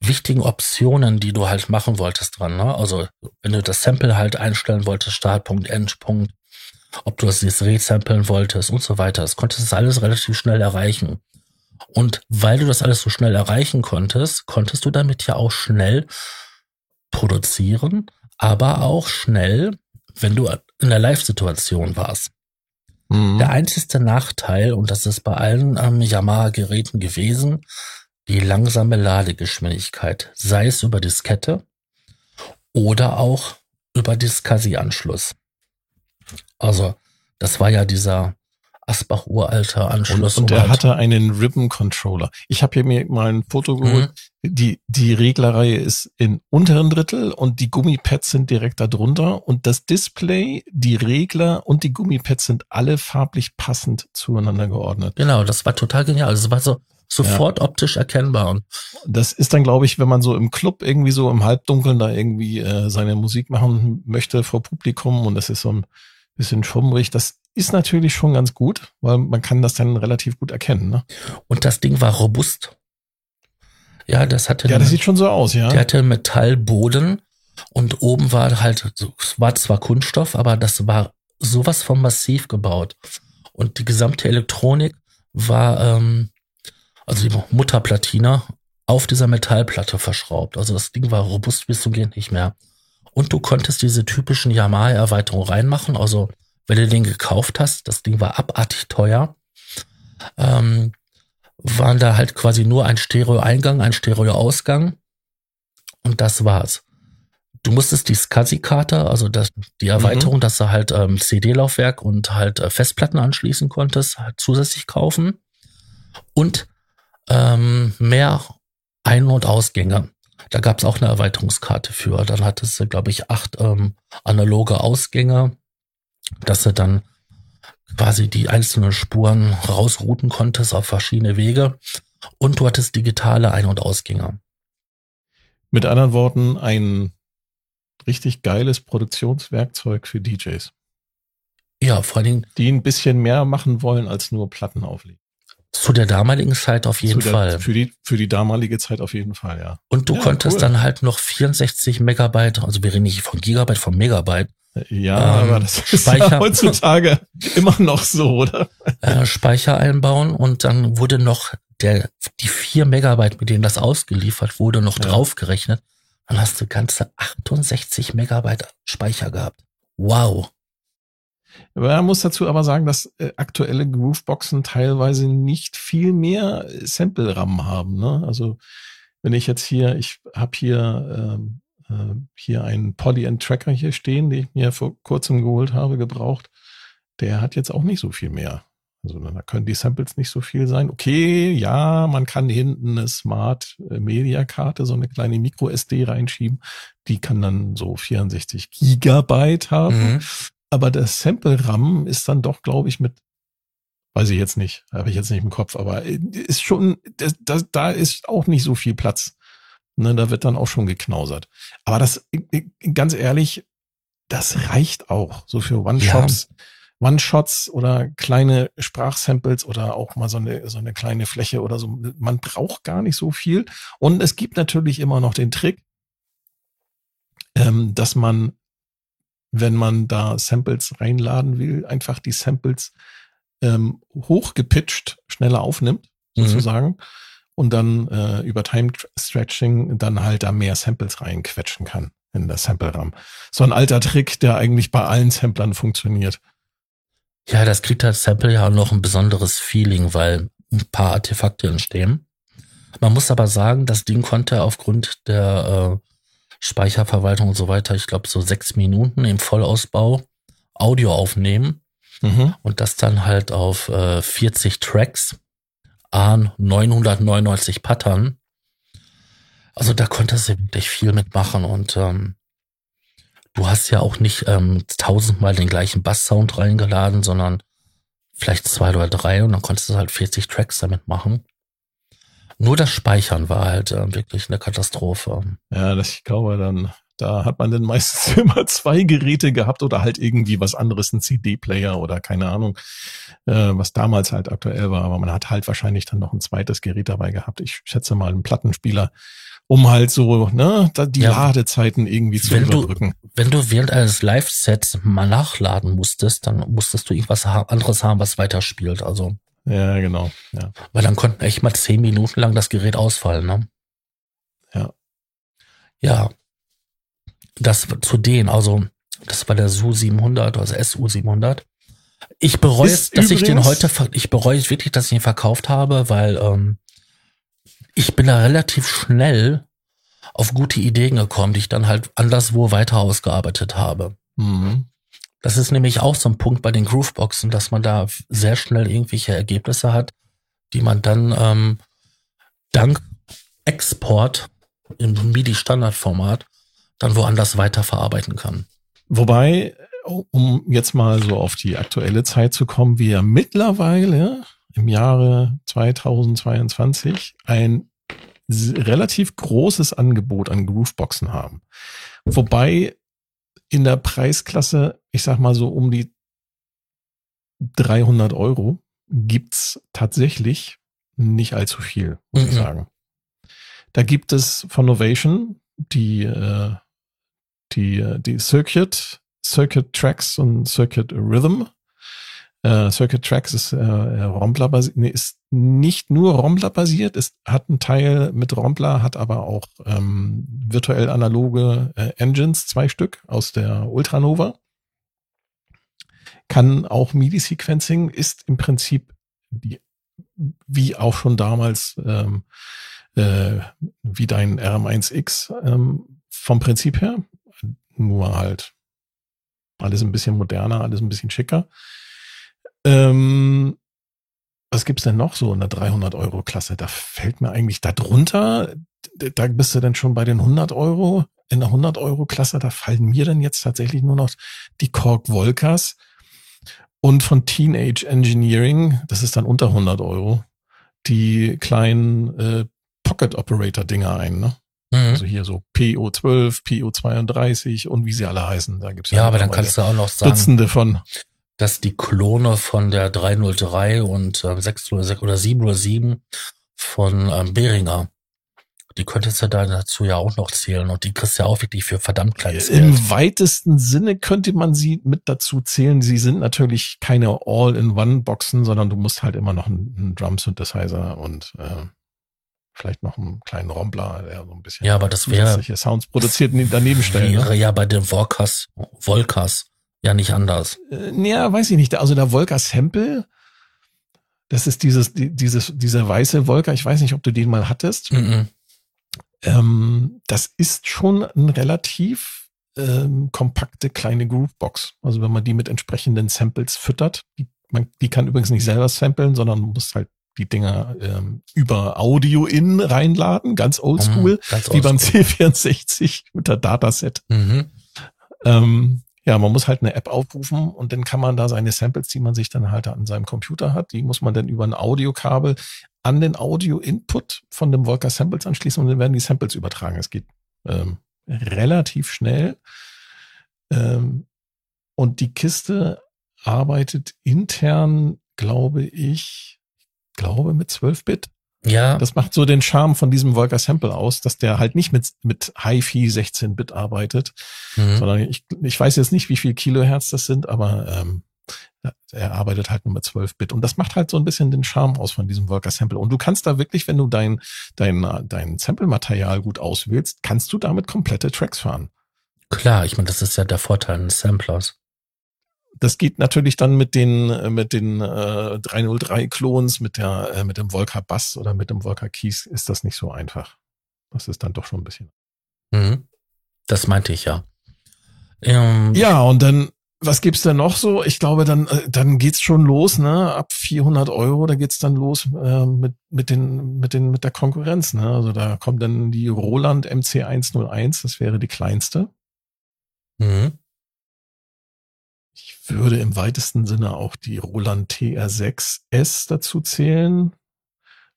wichtigen Optionen, die du halt machen wolltest dran. Ne? Also wenn du das Sample halt einstellen wolltest, Startpunkt, Endpunkt, ob du es jetzt resampeln wolltest und so weiter, das konntest du alles relativ schnell erreichen. Und weil du das alles so schnell erreichen konntest, konntest du damit ja auch schnell produzieren, aber auch schnell, wenn du in der Live-Situation warst. Mhm. Der einzige Nachteil, und das ist bei allen ähm, Yamaha-Geräten gewesen, die langsame Ladegeschwindigkeit, sei es über Diskette oder auch über Discasi-Anschluss. Also, das war ja dieser Asbach uralter Anschluss. Und, und er hatte einen Ribbon Controller. Ich habe hier mir mal ein Foto geholt. Mhm. Die, die Reglerreihe ist in unteren Drittel und die Gummipads sind direkt darunter und das Display, die Regler und die Gummipads sind alle farblich passend zueinander geordnet. Genau, das war total genial. Also es war so sofort ja. optisch erkennbar. Und das ist dann, glaube ich, wenn man so im Club irgendwie so im Halbdunkeln da irgendwie äh, seine Musik machen möchte vor Publikum und das ist so ein bisschen schummrig. Das ist natürlich schon ganz gut, weil man kann das dann relativ gut erkennen. Ne? Und das Ding war robust. Ja, das hatte. Ja, das eine, sieht schon so aus, ja. Der hatte Metallboden und oben war halt, es war zwar Kunststoff, aber das war sowas von massiv gebaut. Und die gesamte Elektronik war, ähm, also die Mutterplatine auf dieser Metallplatte verschraubt. Also das Ding war robust bis zum Gehen nicht mehr. Und du konntest diese typischen Yamaha-Erweiterungen reinmachen. Also wenn du den gekauft hast, das Ding war abartig teuer. Ähm, waren da halt quasi nur ein Stereo-Eingang, ein Stereo-Ausgang. Und das war's. Du musstest die SCSI-Karte, also das, die mhm. Erweiterung, mhm. dass du halt ähm, CD-Laufwerk und halt äh, Festplatten anschließen konntest, halt zusätzlich kaufen. Und ähm, mehr Ein- und Ausgänge. Da gab's auch eine Erweiterungskarte für. Dann hattest du, glaube ich, acht ähm, analoge Ausgänge, dass du dann quasi die einzelnen Spuren rausrouten konntest auf verschiedene Wege. Und du hattest digitale Ein- und Ausgänge. Mit anderen Worten, ein richtig geiles Produktionswerkzeug für DJs. Ja, vor allen Dingen. Die ein bisschen mehr machen wollen als nur Platten auflegen. Zu der damaligen Zeit auf jeden der, Fall. Für die, für die damalige Zeit auf jeden Fall, ja. Und du ja, konntest cool. dann halt noch 64 Megabyte, also wir reden nicht von Gigabyte, von Megabyte, Ja, Ähm, aber das ist Speicher- ja heutzutage immer noch so, oder? äh, Speicher einbauen und dann wurde noch der, die 4 Megabyte, mit denen das ausgeliefert wurde, noch Ja. draufgerechnet. Dann hast du ganze 68 Megabyte Speicher gehabt. Wow. Man muss dazu aber sagen, dass äh, aktuelle Grooveboxen teilweise nicht viel mehr äh, Sample-RAM haben. Ne? Also wenn ich jetzt hier, ich habe hier ähm, äh, hier einen Poly-End-Tracker hier stehen, den ich mir vor kurzem geholt habe, gebraucht. Der hat jetzt auch nicht so viel mehr. Also da können die Samples nicht so viel sein. Okay, ja, man kann hinten eine Smart äh, Media Karte, so eine kleine Micro SD reinschieben. Die kann dann so 64 Gigabyte haben. Mhm. Aber der Sample-RAM ist dann doch, glaube ich, mit, weiß ich jetzt nicht, habe ich jetzt nicht im Kopf, aber ist schon, das, das, da ist auch nicht so viel Platz. Ne, da wird dann auch schon geknausert. Aber das, ganz ehrlich, das reicht auch. So für One-Shots, One-Shots oder kleine Sprachsamples oder auch mal so eine, so eine kleine Fläche oder so. Man braucht gar nicht so viel. Und es gibt natürlich immer noch den Trick, ähm, dass man wenn man da Samples reinladen will, einfach die Samples ähm, hochgepitcht schneller aufnimmt, Mhm. Und dann äh, über Time Stretching dann halt da mehr Samples reinquetschen kann in das Sample-RAM. So ein alter Trick, der eigentlich bei allen Samplern funktioniert. Ja, das kriegt das Sample ja noch ein besonderes Feeling, weil ein paar Artefakte entstehen. Man muss aber sagen, das Ding konnte aufgrund der äh, Speicherverwaltung und so weiter, ich glaube so sechs Minuten im Vollausbau Audio aufnehmen Mhm. und das dann halt auf äh, 40 Tracks an 999 Pattern. Also da konntest du wirklich viel mitmachen und ähm, du hast ja auch nicht ähm, tausendmal den gleichen Basssound reingeladen, sondern vielleicht zwei oder drei und dann konntest du halt 40 Tracks damit machen. Nur das Speichern war halt äh, wirklich eine Katastrophe. Ja, das, ich glaube, dann, da hat man dann meistens [laughs] immer zwei Geräte gehabt oder halt irgendwie was anderes, ein CD-Player oder keine Ahnung, äh, was damals halt aktuell war. Aber man hat halt wahrscheinlich dann noch ein zweites Gerät dabei gehabt. Ich schätze mal einen Plattenspieler, um halt so, ne, die Ja. Ladezeiten irgendwie zu Wenn du- überbrücken. Wenn du während eines Live-Sets mal nachladen musstest, dann musstest du irgendwas anderes haben, was weiterspielt. Also, Ja, genau. Ja. weil dann konnten echt mal zehn Minuten lang das Gerät ausfallen, ne? Ja. Ja. Das zu denen, also, das war der SU 700, also SU 700. Ich bereue, Ist dass ich den heute, ich bereue wirklich, dass ich ihn verkauft habe, weil ähm, ich bin da relativ schnell auf gute Ideen gekommen, die ich dann halt anderswo weiter ausgearbeitet habe. Mhm. Das ist nämlich auch so ein Punkt bei den Grooveboxen, dass man da sehr schnell irgendwelche Ergebnisse hat, die man dann ähm, dank Export im MIDI-Standardformat dann woanders weiterverarbeiten kann. Wobei, um jetzt mal so auf die aktuelle Zeit zu kommen, wir mittlerweile im Jahre 2022 ein relativ großes Angebot an Grooveboxen haben. Wobei in der Preisklasse, ich sag mal so um die 300 Euro, gibt's tatsächlich nicht allzu viel, muss ich Mhm. sagen. Da gibt es von Novation die, äh, die, äh, die Circuit, Circuit Tracks und Circuit Rhythm. Äh, Circuit Tracks ist, äh, Rompler basiert, nee, ist nicht nur Rompler basiert, es hat einen Teil mit Rompler, hat aber auch ähm, virtuell analoge äh, Engines, zwei Stück aus der Ultranova. Kann auch MIDI-Sequencing, ist im Prinzip die, wie auch schon damals ähm, äh, wie dein RM1X ähm, vom Prinzip her. Nur halt alles ein bisschen moderner, alles ein bisschen schicker. Ähm, was gibt's denn noch so in der 300 Euro Klasse? Da fällt mir eigentlich da drunter, d- da bist du dann schon bei den 100 Euro. In der 100 Euro Klasse, da fallen mir dann jetzt tatsächlich nur noch die Korg Volkas und von Teenage Engineering, das ist dann unter 100 Euro, die kleinen äh, Pocket Operator Dinger ein, ne? Mhm. Also hier so PO12, PO32 und wie sie alle heißen. Da gibt's ja, ja aber dann kannst du auch noch sagen, Dutzende von. Dass die Klone von der 303 und äh, 606 oder 707 von ähm, Behringer die könntest du da dazu ja auch noch zählen und die kriegst du ja auch wirklich für verdammt kleines Geld. Im weitesten Sinne könnte man sie mit dazu zählen. Sie sind natürlich keine All-in-One-Boxen, sondern du musst halt immer noch einen, einen Drum-Synthesizer und äh, vielleicht noch einen kleinen Rompler, der so ein bisschen ja, aber das wäre Sounds produziert daneben stellen. Wäre ne? ja bei den Volkas, Volkas ja nicht anders. Äh, ja, weiß ich nicht. Also der Volker Sample, das ist dieses, dieses, dieser weiße Volker. Ich weiß nicht, ob du den mal hattest. Mm -mm. Ähm, das ist schon ein relativ ähm, kompakte kleine Groovebox. Also wenn man die mit entsprechenden Samples füttert, die, man, die kann übrigens nicht selber samplen, sondern muss halt die Dinger ähm, über Audio-In reinladen, ganz oldschool, mhm, ganz wie beim C64 mit der Dataset. Mhm. Ähm, ja, man muss halt eine App aufrufen und dann kann man da seine Samples, die man sich dann halt an seinem Computer hat, die muss man dann über ein Audiokabel an den Audio-Input von dem Volker Samples anschließen und dann werden die Samples übertragen. Es geht ähm, relativ schnell. Ähm, und die Kiste arbeitet intern, glaube ich, glaube mit 12-Bit. Ja. Das macht so den Charme von diesem Volker Sample aus, dass der halt nicht mit, mit HiFi 16-Bit arbeitet, mhm. sondern ich, ich weiß jetzt nicht, wie viel Kilohertz das sind, aber ähm, er arbeitet halt nur mit 12-Bit. Und das macht halt so ein bisschen den Charme aus von diesem Worker Sample. Und du kannst da wirklich, wenn du dein, dein, dein Sample-Material gut auswählst, kannst du damit komplette Tracks fahren. Klar, ich meine, das ist ja der Vorteil eines Samplers. Das geht natürlich dann mit den mit den äh, 303 Klons, mit der äh, mit dem Volker Bass oder mit dem Volker Keys ist das nicht so einfach. Das ist dann doch schon ein bisschen. Mhm. Das meinte ich ja. Ähm, ja, und dann was gibt's denn noch so? Ich glaube, dann äh, dann geht's schon los, ne? Ab 400 Euro, da geht's dann los äh, mit mit den mit den mit der Konkurrenz, ne? Also da kommt dann die Roland MC101, das wäre die kleinste. Mhm. Ich würde im weitesten Sinne auch die Roland TR6S dazu zählen,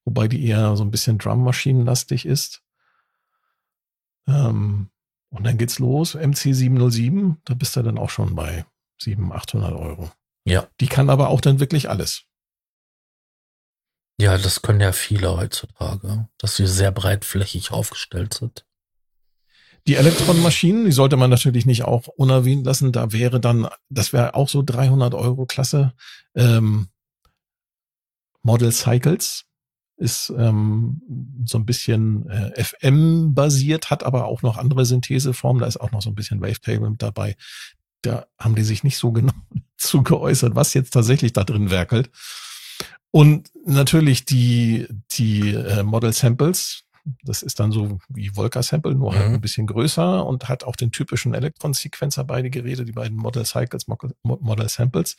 wobei die eher so ein bisschen Drummaschinenlastig ist. Ähm, und dann geht's los, MC707, da bist du dann auch schon bei 700, 800 Euro. Ja. Die kann aber auch dann wirklich alles. Ja, das können ja viele heutzutage, dass sie sehr breitflächig aufgestellt sind. Die Elektronmaschinen, die sollte man natürlich nicht auch unerwähnt lassen. Da wäre dann, das wäre auch so 300 Euro Klasse. Ähm, Model Cycles ist ähm, so ein bisschen äh, FM basiert, hat aber auch noch andere Syntheseformen. Da ist auch noch so ein bisschen Wavetable mit dabei da haben die sich nicht so [laughs] genau zu geäußert, was jetzt tatsächlich da drin werkelt. Und natürlich die, die äh, Model Samples, das ist dann so wie Volker Sample, nur halt mhm. ein bisschen größer und hat auch den typischen Elektron-Sequencer beide Geräte, die beiden Model Cycles, Model Samples,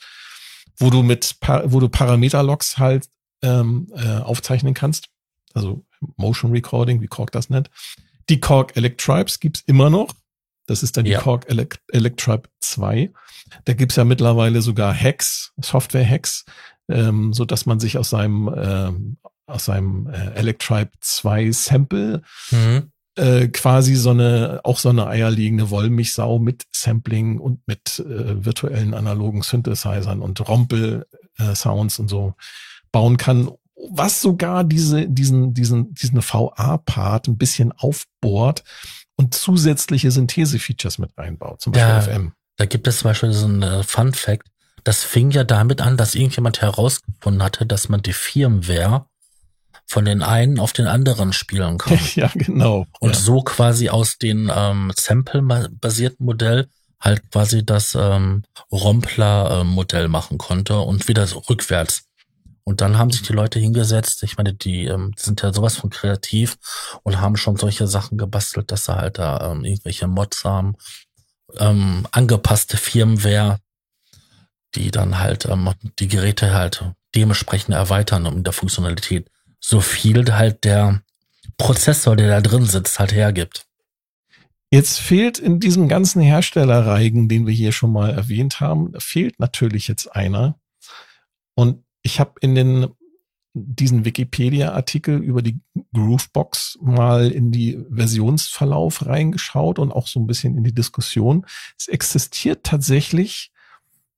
wo du mit, wo du Parameter-Logs halt ähm, äh, aufzeichnen kannst. Also Motion Recording, wie Korg das nennt. Die Korg Electribes gibt's immer noch. Das ist dann die ja. Korg Elect Electribe 2. Da gibt's ja mittlerweile sogar Hacks, Software-Hacks, ähm, so dass man sich aus seinem, ähm, aus seinem äh, Electribe 2 Sample mhm. äh, quasi so eine, auch so eine eierlegende Wollmilchsau mit Sampling und mit äh, virtuellen analogen Synthesizern und Rompel-Sounds äh, und so bauen kann, was sogar diese, diesen, diesen, diesen VA-Part ein bisschen aufbohrt und zusätzliche Synthese-Features mit einbaut, zum Beispiel ja, FM. Da gibt es zum Beispiel so ein äh, Fun Fact. Das fing ja damit an, dass irgendjemand herausgefunden hatte, dass man die Firmware von den einen auf den anderen spielen kann. [laughs] Ja, genau. Und ja. so quasi aus dem ähm, Sample-basierten Modell halt quasi das ähm, Rompler-Modell machen konnte und wieder so rückwärts. Und dann haben sich die Leute hingesetzt, ich meine, die ähm, sind ja sowas von kreativ und haben schon solche Sachen gebastelt, dass sie halt da ähm, irgendwelche Mods haben, ähm, angepasste Firmware, die dann halt ähm, die Geräte halt dementsprechend erweitern um der Funktionalität. So viel halt der Prozessor, der da drin sitzt, halt hergibt. Jetzt fehlt in diesem ganzen Herstellerreigen, den wir hier schon mal erwähnt haben, fehlt natürlich jetzt einer. Und ich habe in den diesen Wikipedia-Artikel über die Groovebox mal in die Versionsverlauf reingeschaut und auch so ein bisschen in die Diskussion. Es existiert tatsächlich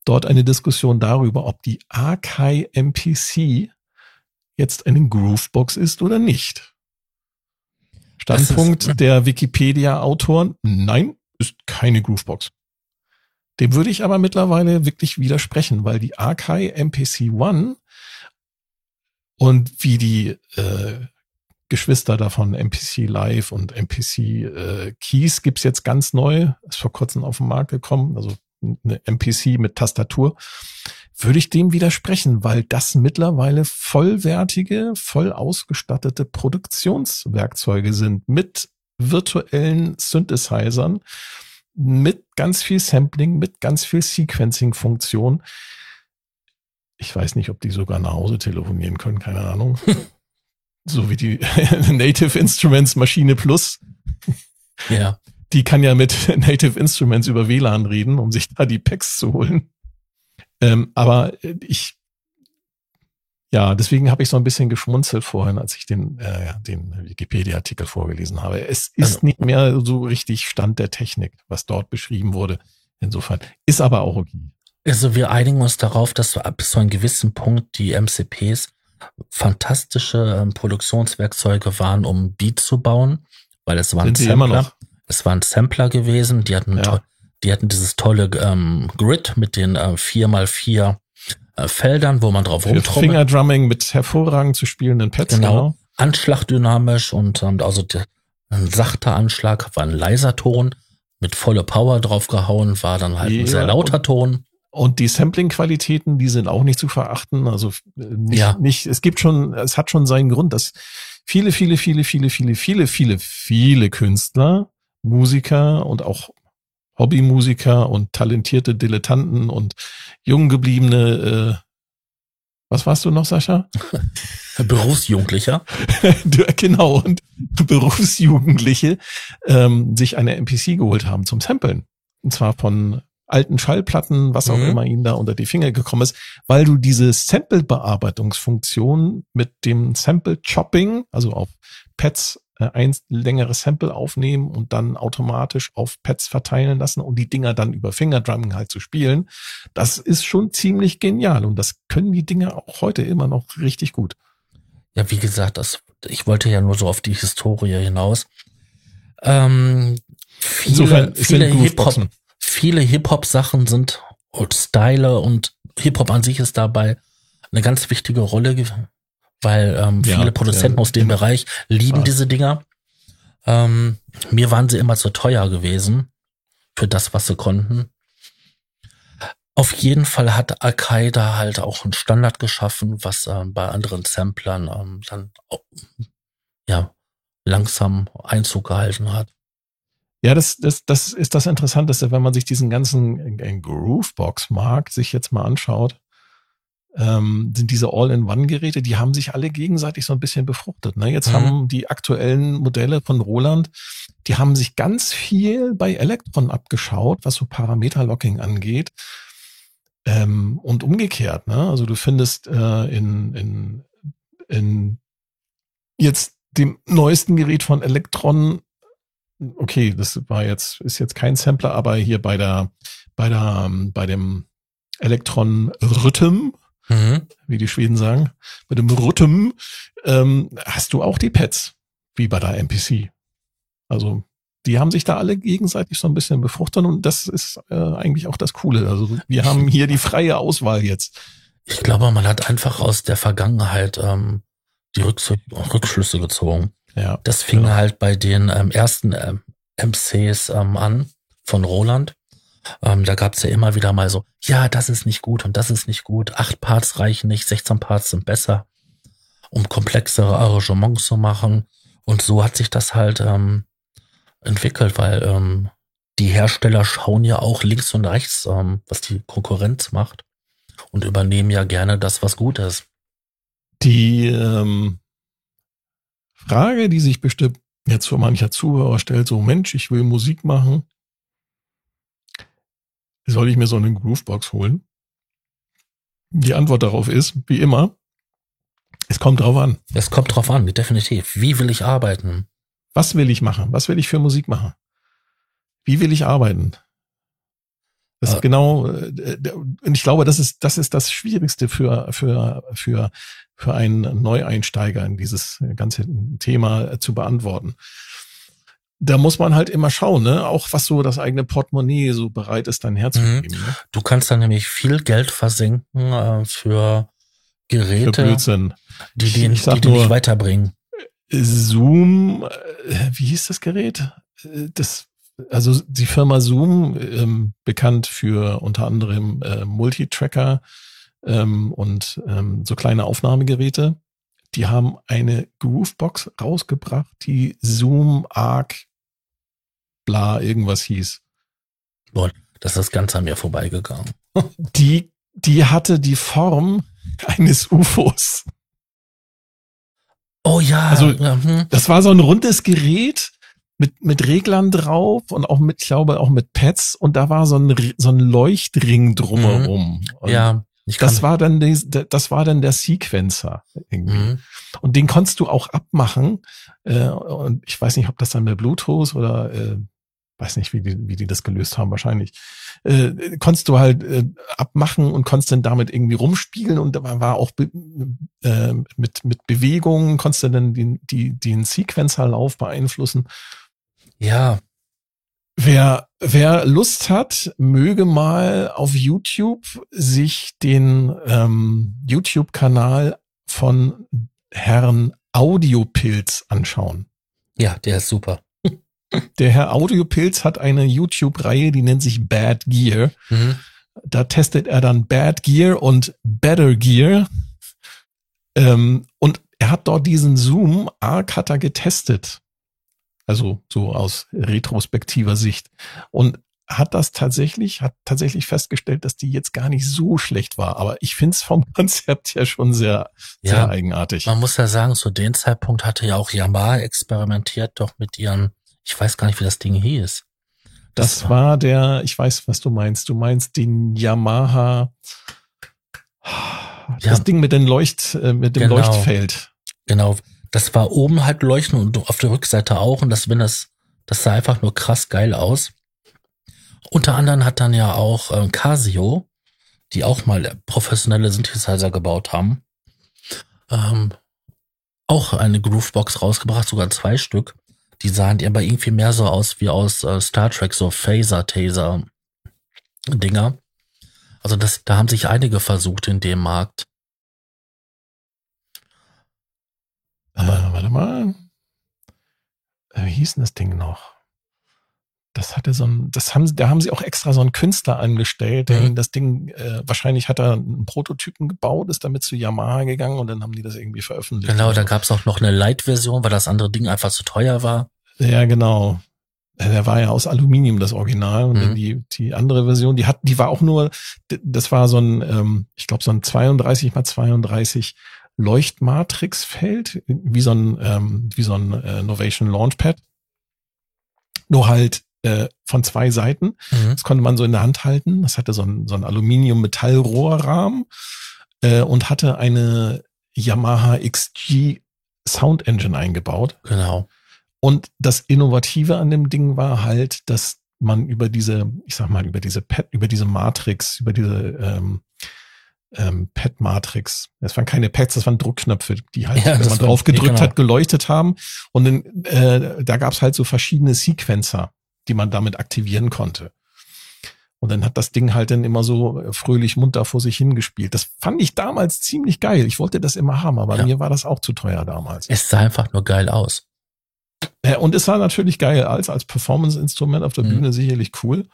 dort eine Diskussion darüber, ob die Akai MPC jetzt eine Groovebox ist oder nicht. Standpunkt ist, der Wikipedia-Autoren, nein, ist keine Groovebox. Dem würde ich aber mittlerweile wirklich widersprechen, weil die Akai MPC One und wie die äh, Geschwister davon, MPC Live und MPC äh, Keys gibt's jetzt ganz neu, ist vor kurzem auf den Markt gekommen, also eine MPC mit Tastatur, würde ich dem widersprechen, weil das mittlerweile vollwertige, voll ausgestattete Produktionswerkzeuge sind mit virtuellen Synthesizern, mit ganz viel Sampling, mit ganz viel Sequencing-Funktion. Ich weiß nicht, ob die sogar nach Hause telefonieren können, keine Ahnung. [laughs] so wie die [laughs] Native Instruments Maschine Plus. Ja. Die kann ja mit [laughs] Native Instruments über WLAN reden, um sich da die Packs zu holen. Ähm, aber ich, ja, deswegen habe ich so ein bisschen geschmunzelt vorhin, als ich den, äh, den Wikipedia-Artikel vorgelesen habe. Es ist also, nicht mehr so richtig Stand der Technik, was dort beschrieben wurde. Insofern ist aber auch okay. Also wir einigen uns darauf, dass wir bis zu einem gewissen Punkt die MCPs fantastische ähm, Produktionswerkzeuge waren, um Beat zu bauen, weil es waren Sind Sampler. Es waren Sampler gewesen, die hatten, ja. Die hatten dieses tolle ähm, Grid mit den äh, 4x4 äh, Feldern, wo man drauf rumtrommelt. Fingerdrumming mit hervorragend zu spielenden Pads. Genau. genau. Anschlagdynamisch und ähm, also der, ein sachter Anschlag war ein leiser Ton, mit voller Power draufgehauen, war dann halt ja, ein sehr lauter Ton. Und die Sampling-Qualitäten, die sind auch nicht zu verachten. Also äh, nicht, ja. nicht, es gibt schon, es hat schon seinen Grund, dass viele, viele, viele, viele, viele, viele, viele, viele Künstler, Musiker und auch Hobbymusiker und talentierte Dilettanten und jung gebliebene, äh, was warst du noch, Sascha? [laughs] Berufsjugendlicher. [laughs] genau, und Berufsjugendliche ähm, sich eine MPC geholt haben zum Samplen. Und zwar von alten Schallplatten, was auch mhm. immer ihnen da unter die Finger gekommen ist, weil du diese Sample-Bearbeitungsfunktion mit dem Sample-Chopping, also auf Pads ein längeres Sample aufnehmen und dann automatisch auf Pads verteilen lassen und die Dinger dann über Fingerdrumming halt zu spielen, das ist schon ziemlich genial und das können die Dinger auch heute immer noch richtig gut. Ja, wie gesagt, das, ich wollte ja nur so auf die Historie hinaus. Ähm, viele, Insofern viele Hip-Hop viele Hip-Hop-Sachen sind und Style und Hip-Hop an sich ist dabei eine ganz wichtige Rolle, weil ähm, viele ja, Produzenten ja, aus dem Bereich lieben ja. diese Dinger. Ähm, mir waren sie immer zu teuer gewesen für das, was sie konnten. Auf jeden Fall hat Al-Qaida halt auch einen Standard geschaffen, was ähm, bei anderen Samplern ähm, dann ja langsam Einzug gehalten hat. Ja, das, das, das ist das Interessanteste, wenn man sich diesen ganzen Groovebox-Markt sich jetzt mal anschaut, ähm, sind diese All-in-One-Geräte, die haben sich alle gegenseitig so ein bisschen befruchtet. Ne? Jetzt mhm. haben die aktuellen Modelle von Roland, die haben sich ganz viel bei Electron abgeschaut, was so Parameter-Locking angeht. Ähm, und umgekehrt, ne? Also du findest äh, in, in, in jetzt dem neuesten Gerät von Electron okay, das war jetzt, ist jetzt kein Sampler, aber hier bei der, bei der, ähm, bei dem Elektron Rhythm, mhm. wie die Schweden sagen, bei dem Rhythm, ähm, hast du auch die Pads, wie bei der MPC. Also, die haben sich da alle gegenseitig so ein bisschen befruchtet und das ist äh, eigentlich auch das Coole. Also, wir haben hier die freie Auswahl jetzt. Ich glaube, man hat einfach aus der Vergangenheit ähm, die Rückschlüsse gezogen. Ja, das fing genau. halt bei den ähm, ersten ähm, MCs ähm, an von Roland. Ähm, da gab's ja immer wieder mal so, ja, das ist nicht gut und das ist nicht gut. Acht Parts reichen nicht, 16 Parts sind besser, um komplexere Arrangements zu machen. Und so hat sich das halt ähm, entwickelt, weil ähm, die Hersteller schauen ja auch links und rechts, ähm, was die Konkurrenz macht und übernehmen ja gerne das, was gut ist. Die ähm, Frage, die sich bestimmt jetzt für mancher Zuhörer stellt, so Mensch, ich will Musik machen. Soll ich mir so eine Groovebox holen? Die Antwort darauf ist, wie immer, Es kommt drauf an. Es kommt drauf an, definitiv. Wie will ich arbeiten? Was will ich machen? Was will ich für Musik machen? Wie will ich arbeiten? Das ist äh, genau, äh, und ich glaube, das ist, das ist das Schwierigste für, für, für, für einen Neueinsteiger in dieses ganze Thema zu beantworten. Da muss man halt immer schauen, ne? Auch was so das eigene Portemonnaie so bereit ist, dann herzugeben. Mhm. Ne? Du kannst dann nämlich viel Geld versenken äh, für Geräte, für die, die, ich, ich die, dich weiterbringen. Zoom, äh, wie hieß das Gerät? Das also die Firma Zoom, ähm, bekannt für unter anderem äh, Multitracker ähm, und ähm, so kleine Aufnahmegeräte, die haben eine Groovebox rausgebracht, die Zoom Arc bla irgendwas hieß. Boah, das ist ganz an mir vorbeigegangen. [laughs] Die, die hatte die Form [laughs] eines UFOs. Oh ja. Also, hm. das war so ein rundes Gerät mit, mit Reglern drauf und auch mit, ich glaube, auch mit Pads und da war so ein, so ein Leuchtring drumherum. Mhm. Ja. Das war dann die, das war dann der Sequencer irgendwie. Mhm. Und den konntest du auch abmachen. Äh, und ich weiß nicht, ob das dann mit Bluetooth oder äh, weiß nicht, wie die, wie die das gelöst haben, wahrscheinlich. Äh, konntest du halt äh, abmachen und konntest dann damit irgendwie rumspiegeln und da war auch äh, mit, mit Bewegungen, konntest du dann den, die, den Sequencerlauf beeinflussen. Ja. Wer, wer Lust hat, möge mal auf YouTube sich den ähm, YouTube-Kanal von Herrn Audiopilz anschauen. Ja, der ist super. Der Herr Audiopilz hat eine YouTube-Reihe, die nennt sich Bad Gear. Mhm. Da testet er dann Bad Gear und Better Gear. Ähm, und er hat dort diesen Zoom Arc hat er getestet. Also so aus retrospektiver Sicht. Und hat das tatsächlich, hat tatsächlich festgestellt, dass die jetzt gar nicht so schlecht war. Aber ich finde es vom [laughs] Konzept ja schon sehr, ja, sehr eigenartig. Man muss ja sagen, zu dem Zeitpunkt hatte ja auch Yamaha experimentiert doch mit ihren, ich weiß gar nicht, wie das Ding hieß. Das, das war der, ich weiß, was du meinst. Du meinst den Yamaha, das ja, Ding mit dem Leucht, äh, mit dem genau, Leuchtfeld. Genau das war oben halt leuchten und auf der Rückseite auch und das, wenn das, das sah einfach nur krass geil aus. Unter anderem hat dann ja auch äh, Casio, die auch mal professionelle Synthesizer gebaut haben, ähm, auch eine Groovebox rausgebracht, sogar zwei Stück. Die sahen aber irgendwie mehr so aus wie aus äh, Star Trek, so Phaser-Taser-Dinger. Also das, da haben sich einige versucht in dem Markt. Aber äh, warte mal. Äh, wie hieß denn das Ding noch? Das hatte so ein, das haben, da haben sie auch extra so einen Künstler angestellt, der mhm. das Ding, äh, wahrscheinlich hat er einen Prototypen gebaut, ist damit zu Yamaha gegangen und dann haben die das irgendwie veröffentlicht. Genau, da gab es auch noch eine Light-Version, weil das andere Ding einfach zu teuer war. Ja, genau. Äh, der war ja aus Aluminium, das Original. Und mhm. die, die andere Version, die hat, die war auch nur, das war so ein, ähm, ich glaube, so ein 32 mal 32 Leuchtmatrixfeld, wie so ein, ähm, wie so ein äh, Novation Launchpad. Nur halt äh, von zwei Seiten. Mhm. Das konnte man so in der Hand halten. Das hatte so ein, so ein Aluminium-Metall-Rohrrahmen äh, und hatte eine Yamaha XG Sound Engine eingebaut. Genau. Und das Innovative an dem Ding war halt, dass man über diese, ich sag mal, über diese Pad, über diese Matrix, über diese ähm, ähm, Pad-Matrix. Das waren keine Pads, das waren Druckknöpfe, die halt, ja, wenn man drauf gedrückt genau. hat, geleuchtet haben. Und in, äh, da gab's halt so verschiedene Sequencer, die man damit aktivieren konnte. Und dann hat das Ding halt dann immer so fröhlich munter vor sich hingespielt. Das fand ich damals ziemlich geil. Ich wollte das immer haben, aber ja. mir war das auch zu teuer damals. Es sah einfach nur geil aus. Ja, und es sah natürlich geil als, als Performance-Instrument auf der mhm. Bühne sicherlich cool.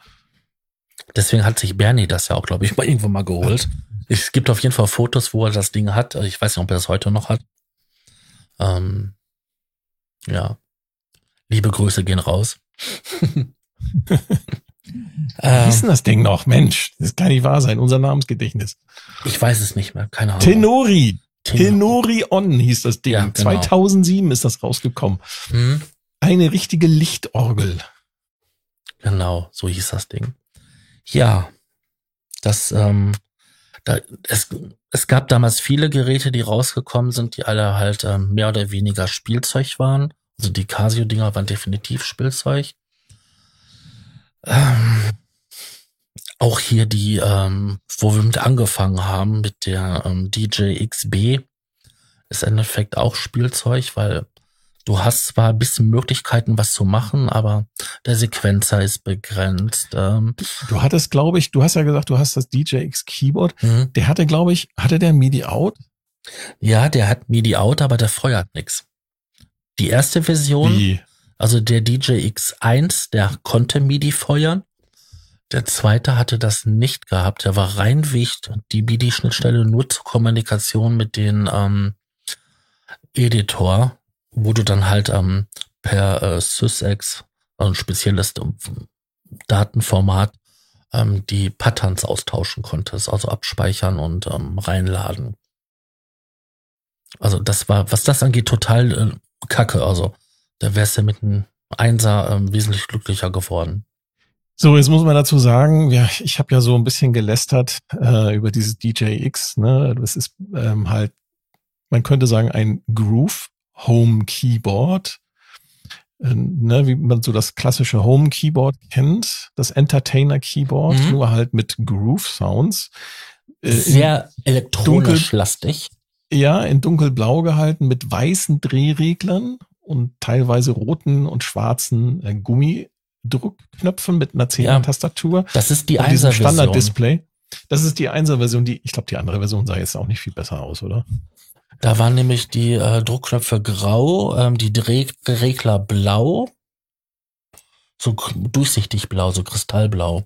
Deswegen hat sich Bernie das ja auch, glaube ich, mal irgendwo mal geholt. Es gibt auf jeden Fall Fotos, wo er das Ding hat. Also ich weiß nicht, ob er das heute noch hat. Ähm, ja. Liebe Grüße gehen raus. [laughs] Wie ist denn das Ding noch? Mensch, das kann nicht wahr sein. Unser Namensgedächtnis. Ich weiß es nicht mehr. Keine Ahnung. Tenori. Tenori On hieß das Ding. Ja, genau. 2007 ist das rausgekommen. Hm? Eine richtige Lichtorgel. Genau, so hieß das Ding. Ja, das ähm, da, es, es gab damals viele Geräte, die rausgekommen sind, die alle halt ähm, mehr oder weniger Spielzeug waren. Also die Casio-Dinger waren definitiv Spielzeug. Ähm, auch hier die, ähm, wo wir mit angefangen haben, mit der ähm, DJ XB, ist im Endeffekt auch Spielzeug, weil du hast zwar ein bisschen Möglichkeiten, was zu machen, aber der Sequenzer ist begrenzt. Ähm, Du hattest, glaube ich, du hast ja gesagt, du hast das DJX Keyboard. mhm. Der hatte, glaube ich, hatte der MIDI out? ja, der hat MIDI out, aber der feuert nix. Die erste Version, Wie? also der DJ X1, der konnte MIDI feuern. Der zweite hatte das nicht gehabt. Der war reinweg die MIDI-Schnittstelle nur zur Kommunikation mit den ähm, Editor, wo du dann halt ähm, per äh, SysX, also ein spezielles ähm, Datenformat, ähm, die Patterns austauschen konntest, also abspeichern und ähm, reinladen. Also das war, was das angeht, total äh, kacke. Also da wärst du mit einem Einser ähm, wesentlich glücklicher geworden. So, jetzt muss man dazu sagen, ja, ich habe ja so ein bisschen gelästert äh, über dieses DJX. Ne? Das ist ähm, halt, man könnte sagen, ein Groove Home Keyboard. Äh, ne, wie man so das klassische Home Keyboard kennt, das Entertainer Keyboard, Mhm. nur halt mit Groove Sounds. Äh, Sehr elektronisch lastig. Ja, in dunkelblau gehalten mit weißen Drehreglern und teilweise roten und schwarzen äh, Gummidruckknöpfen mit einer 10er Ja. Tastatur Das ist die Einser-Version. Standard-Display. Das ist die 1er-Version, die, ich glaube, die andere Version sah jetzt auch nicht viel besser aus, oder? Da waren nämlich die äh, Druckknöpfe grau, ähm, die Dreh Regler blau, so durchsichtig blau, so kristallblau.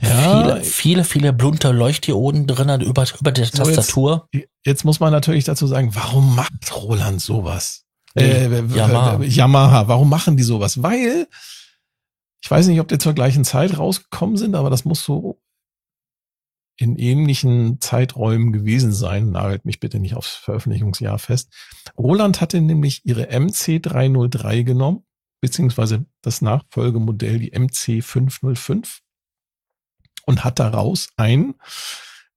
viele, viele, viele bunte Leuchtdioden drin über, über der So, jetzt- Tastatur. Jetzt muss man natürlich dazu sagen, warum macht Roland sowas? Äh, Yamaha. Yamaha. Yamaha, warum machen die sowas? Weil, ich weiß nicht, ob die zur gleichen Zeit rausgekommen sind, aber das muss so in ähnlichen Zeiträumen gewesen sein. Nagelt mich bitte nicht aufs Veröffentlichungsjahr fest. Roland hatte nämlich ihre MC303 genommen, beziehungsweise das Nachfolgemodell, die MC505, und hat daraus ein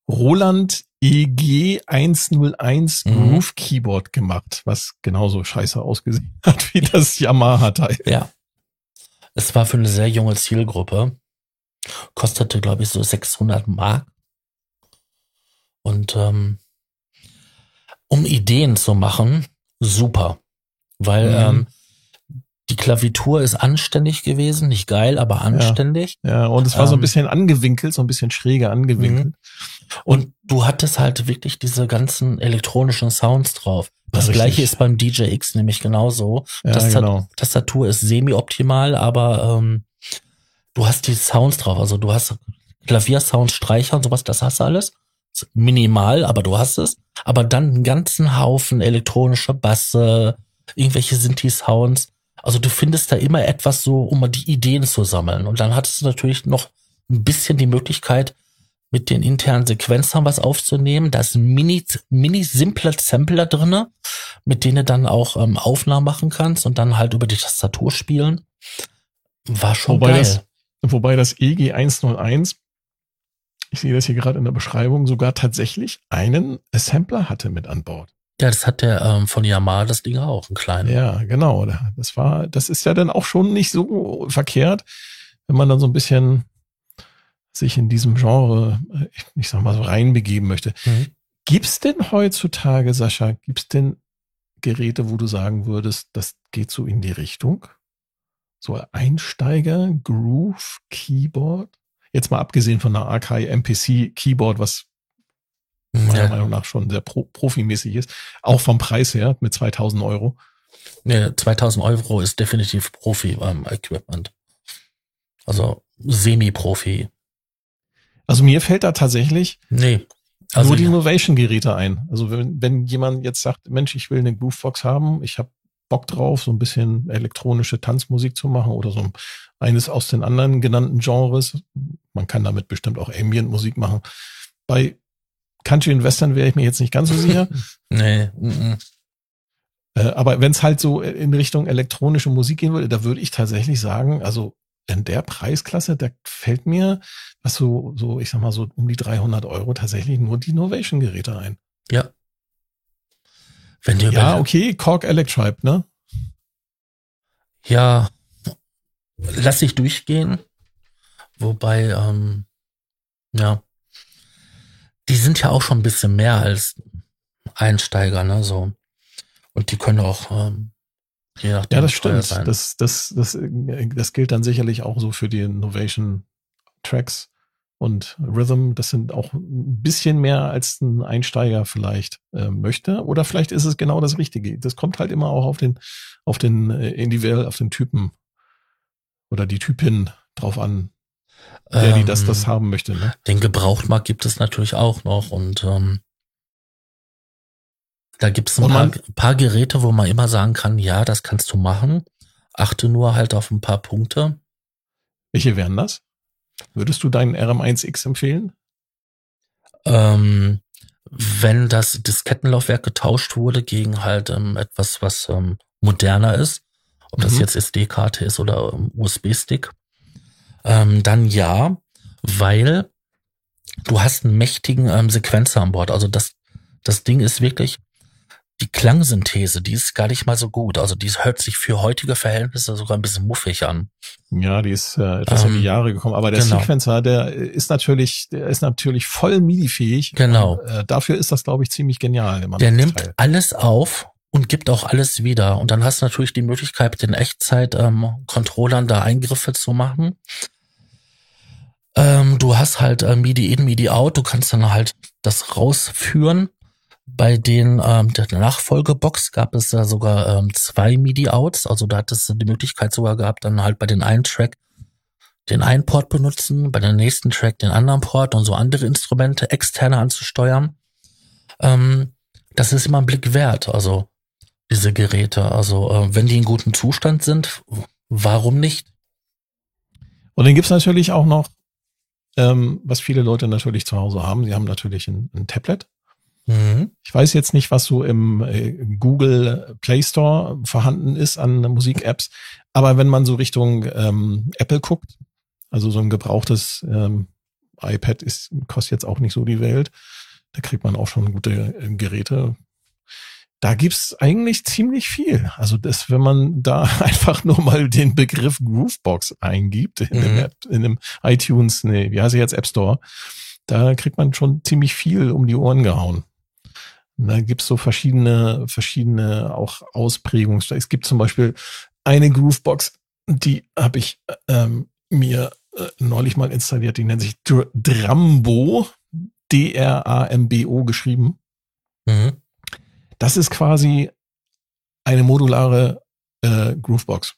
Roland E EG 101 Mhm. Groove Keyboard gemacht, was genauso scheiße ausgesehen [laughs] hat wie das Yamaha-Teil. Ja. Es war für eine sehr junge Zielgruppe. Kostete, glaube ich, so 600 Mark. Und ähm, um Ideen zu machen, super. Weil Mhm. ähm, die Klavitur ist anständig gewesen, nicht geil, aber anständig. Ja, und es war so ein Ähm. bisschen angewinkelt, so ein bisschen schräger angewinkelt. Und du hattest halt wirklich diese ganzen elektronischen Sounds drauf. Das Richtig. gleiche ist beim DJX nämlich genauso. Ja, das genau. Tastatur ist semi-optimal, aber ähm, du hast die Sounds drauf. Also du hast Klaviersounds, Streicher und sowas, das hast du alles. Minimal, aber du hast es. Aber dann einen ganzen Haufen elektronischer Basse, irgendwelche Sinti-Sounds. Also du findest da immer etwas so, um mal die Ideen zu sammeln. Und dann hattest du natürlich noch ein bisschen die Möglichkeit, mit den internen Sequenzern was aufzunehmen. Da ist ein mini, mini simpler Sampler drinne, mit denen du dann auch ähm, Aufnahmen machen kannst und dann halt über die Tastatur spielen. War schon Wobei geil. das- Wobei das E EG 101, ich sehe das hier gerade in der Beschreibung, sogar tatsächlich einen Sampler hatte mit an Bord. ja, das hat der ähm, von Yamaha das Ding auch, ein kleiner. Ja, genau. Das war, das ist ja dann auch schon nicht so verkehrt, wenn man dann so ein bisschen sich in diesem Genre, äh, ich sag mal so reinbegeben möchte. Mhm. Gibt's denn heutzutage, Sascha, gibt's denn Geräte, wo du sagen würdest, das geht so in die Richtung? So Einsteiger, Groove, Keyboard? Jetzt mal abgesehen von einer Akai MPC Keyboard, was meiner Ja, Meinung nach schon sehr pro profimäßig ist. Auch vom Preis her mit 2000 Euro. nee, 2000 Euro ist definitiv Profi-Equipment. also Semi-Profi. Also mir fällt da tatsächlich Nee. Also nur die ja. Innovation-Geräte ein. Also wenn, wenn jemand jetzt sagt, Mensch, ich will eine Groovebox haben, ich habe Bock drauf, so ein bisschen elektronische Tanzmusik zu machen oder so eines aus den anderen genannten Genres. Man kann damit bestimmt auch Ambient-Musik machen. Bei Country und Western wäre ich mir jetzt nicht ganz so sicher. [laughs] nee. mm, mm. äh, aber wenn es halt so in Richtung elektronische Musik gehen würde, da würde ich tatsächlich sagen, also in der Preisklasse, da fällt mir, was so, so, ich sag mal so um die 300 Euro tatsächlich nur die Novation-Geräte ein. Ja. Wenn dir ja, okay, Korg Electribe, ne? Ja, lass ich durchgehen. Wobei, ähm, ja, die sind ja auch schon ein bisschen mehr als Einsteiger, ne? So. Und die können auch ähm, je nachdem. Ja, das stimmt. Sein. Das, das, das, das gilt dann sicherlich auch so für die Innovation Tracks und Rhythm. Das sind auch ein bisschen mehr als ein Einsteiger vielleicht äh, möchte. Oder vielleicht ist es genau das Richtige. Das kommt halt immer auch auf den, auf den äh, individuell, auf den Typen oder die Typin drauf an, der die das, das ähm, haben möchte. Ne? Den Gebrauchtmarkt gibt es natürlich auch noch und ähm, da gibt es ein paar, paar, Geräte, wo man immer sagen kann, ja, das kannst du machen. Achte nur halt auf ein paar Punkte. Welche wären das? Würdest du deinen RM1X empfehlen? Ähm, wenn das Diskettenlaufwerk getauscht wurde gegen halt ähm, etwas, was ähm, moderner ist, ob mhm. das jetzt SD-Karte ist oder ähm, USB-Stick, ähm, dann ja, weil du hast einen mächtigen ähm, Sequenzer an Bord. Also das, das Ding ist wirklich, die Klangsynthese, die ist gar nicht mal so gut. Also die hört sich für heutige Verhältnisse sogar ein bisschen muffig an. Ja, die ist äh, etwas ähm, in die Jahre gekommen. Aber der genau. Sequencer, der ist natürlich, der ist natürlich voll MIDI-fähig. Genau. Und, äh, dafür ist das, glaube ich, ziemlich genial. Der nimmt Teil. alles auf und gibt auch alles wieder. Und dann hast du natürlich die Möglichkeit, mit den Echtzeit-Controllern ähm, da Eingriffe zu machen. Ähm, du hast halt äh, MIDI in, MIDI out. Du kannst dann halt das rausführen bei den ähm, der Nachfolgebox gab es ja sogar ähm, zwei MIDI-Outs, also da hattest du die Möglichkeit sogar gehabt, dann halt bei den einen Track den einen Port benutzen, bei der nächsten Track den anderen Port und so andere Instrumente externe anzusteuern. Ähm, das ist immer ein Blick wert, also diese Geräte. Also äh, wenn die in gutem Zustand sind, warum nicht? Und dann gibt's natürlich auch noch, ähm, was viele Leute natürlich zu Hause haben. Sie haben natürlich ein, ein Tablet Mhm. Ich weiß jetzt nicht, was so im äh, Google Play Store vorhanden ist an Musik-Apps, aber wenn man so Richtung ähm, Apple guckt, also so ein gebrauchtes ähm, iPad ist, kostet jetzt auch nicht so die Welt. Da kriegt man auch schon gute äh, Geräte. Da gibt's eigentlich ziemlich viel. Also das, wenn man da [laughs] einfach nur mal den Begriff Groovebox eingibt in, mhm. dem, App, in dem iTunes, nee, wie heißt er jetzt App Store, da kriegt man schon ziemlich viel um die Ohren gehauen. Da gibt's so verschiedene, verschiedene auch Ausprägungen. Es gibt zum Beispiel eine Groovebox, die habe ich ähm, mir äh, neulich mal installiert, die nennt sich Dr Drambo, D-R-A-M-B-O geschrieben. Mhm. Das ist quasi eine modulare äh, Groovebox.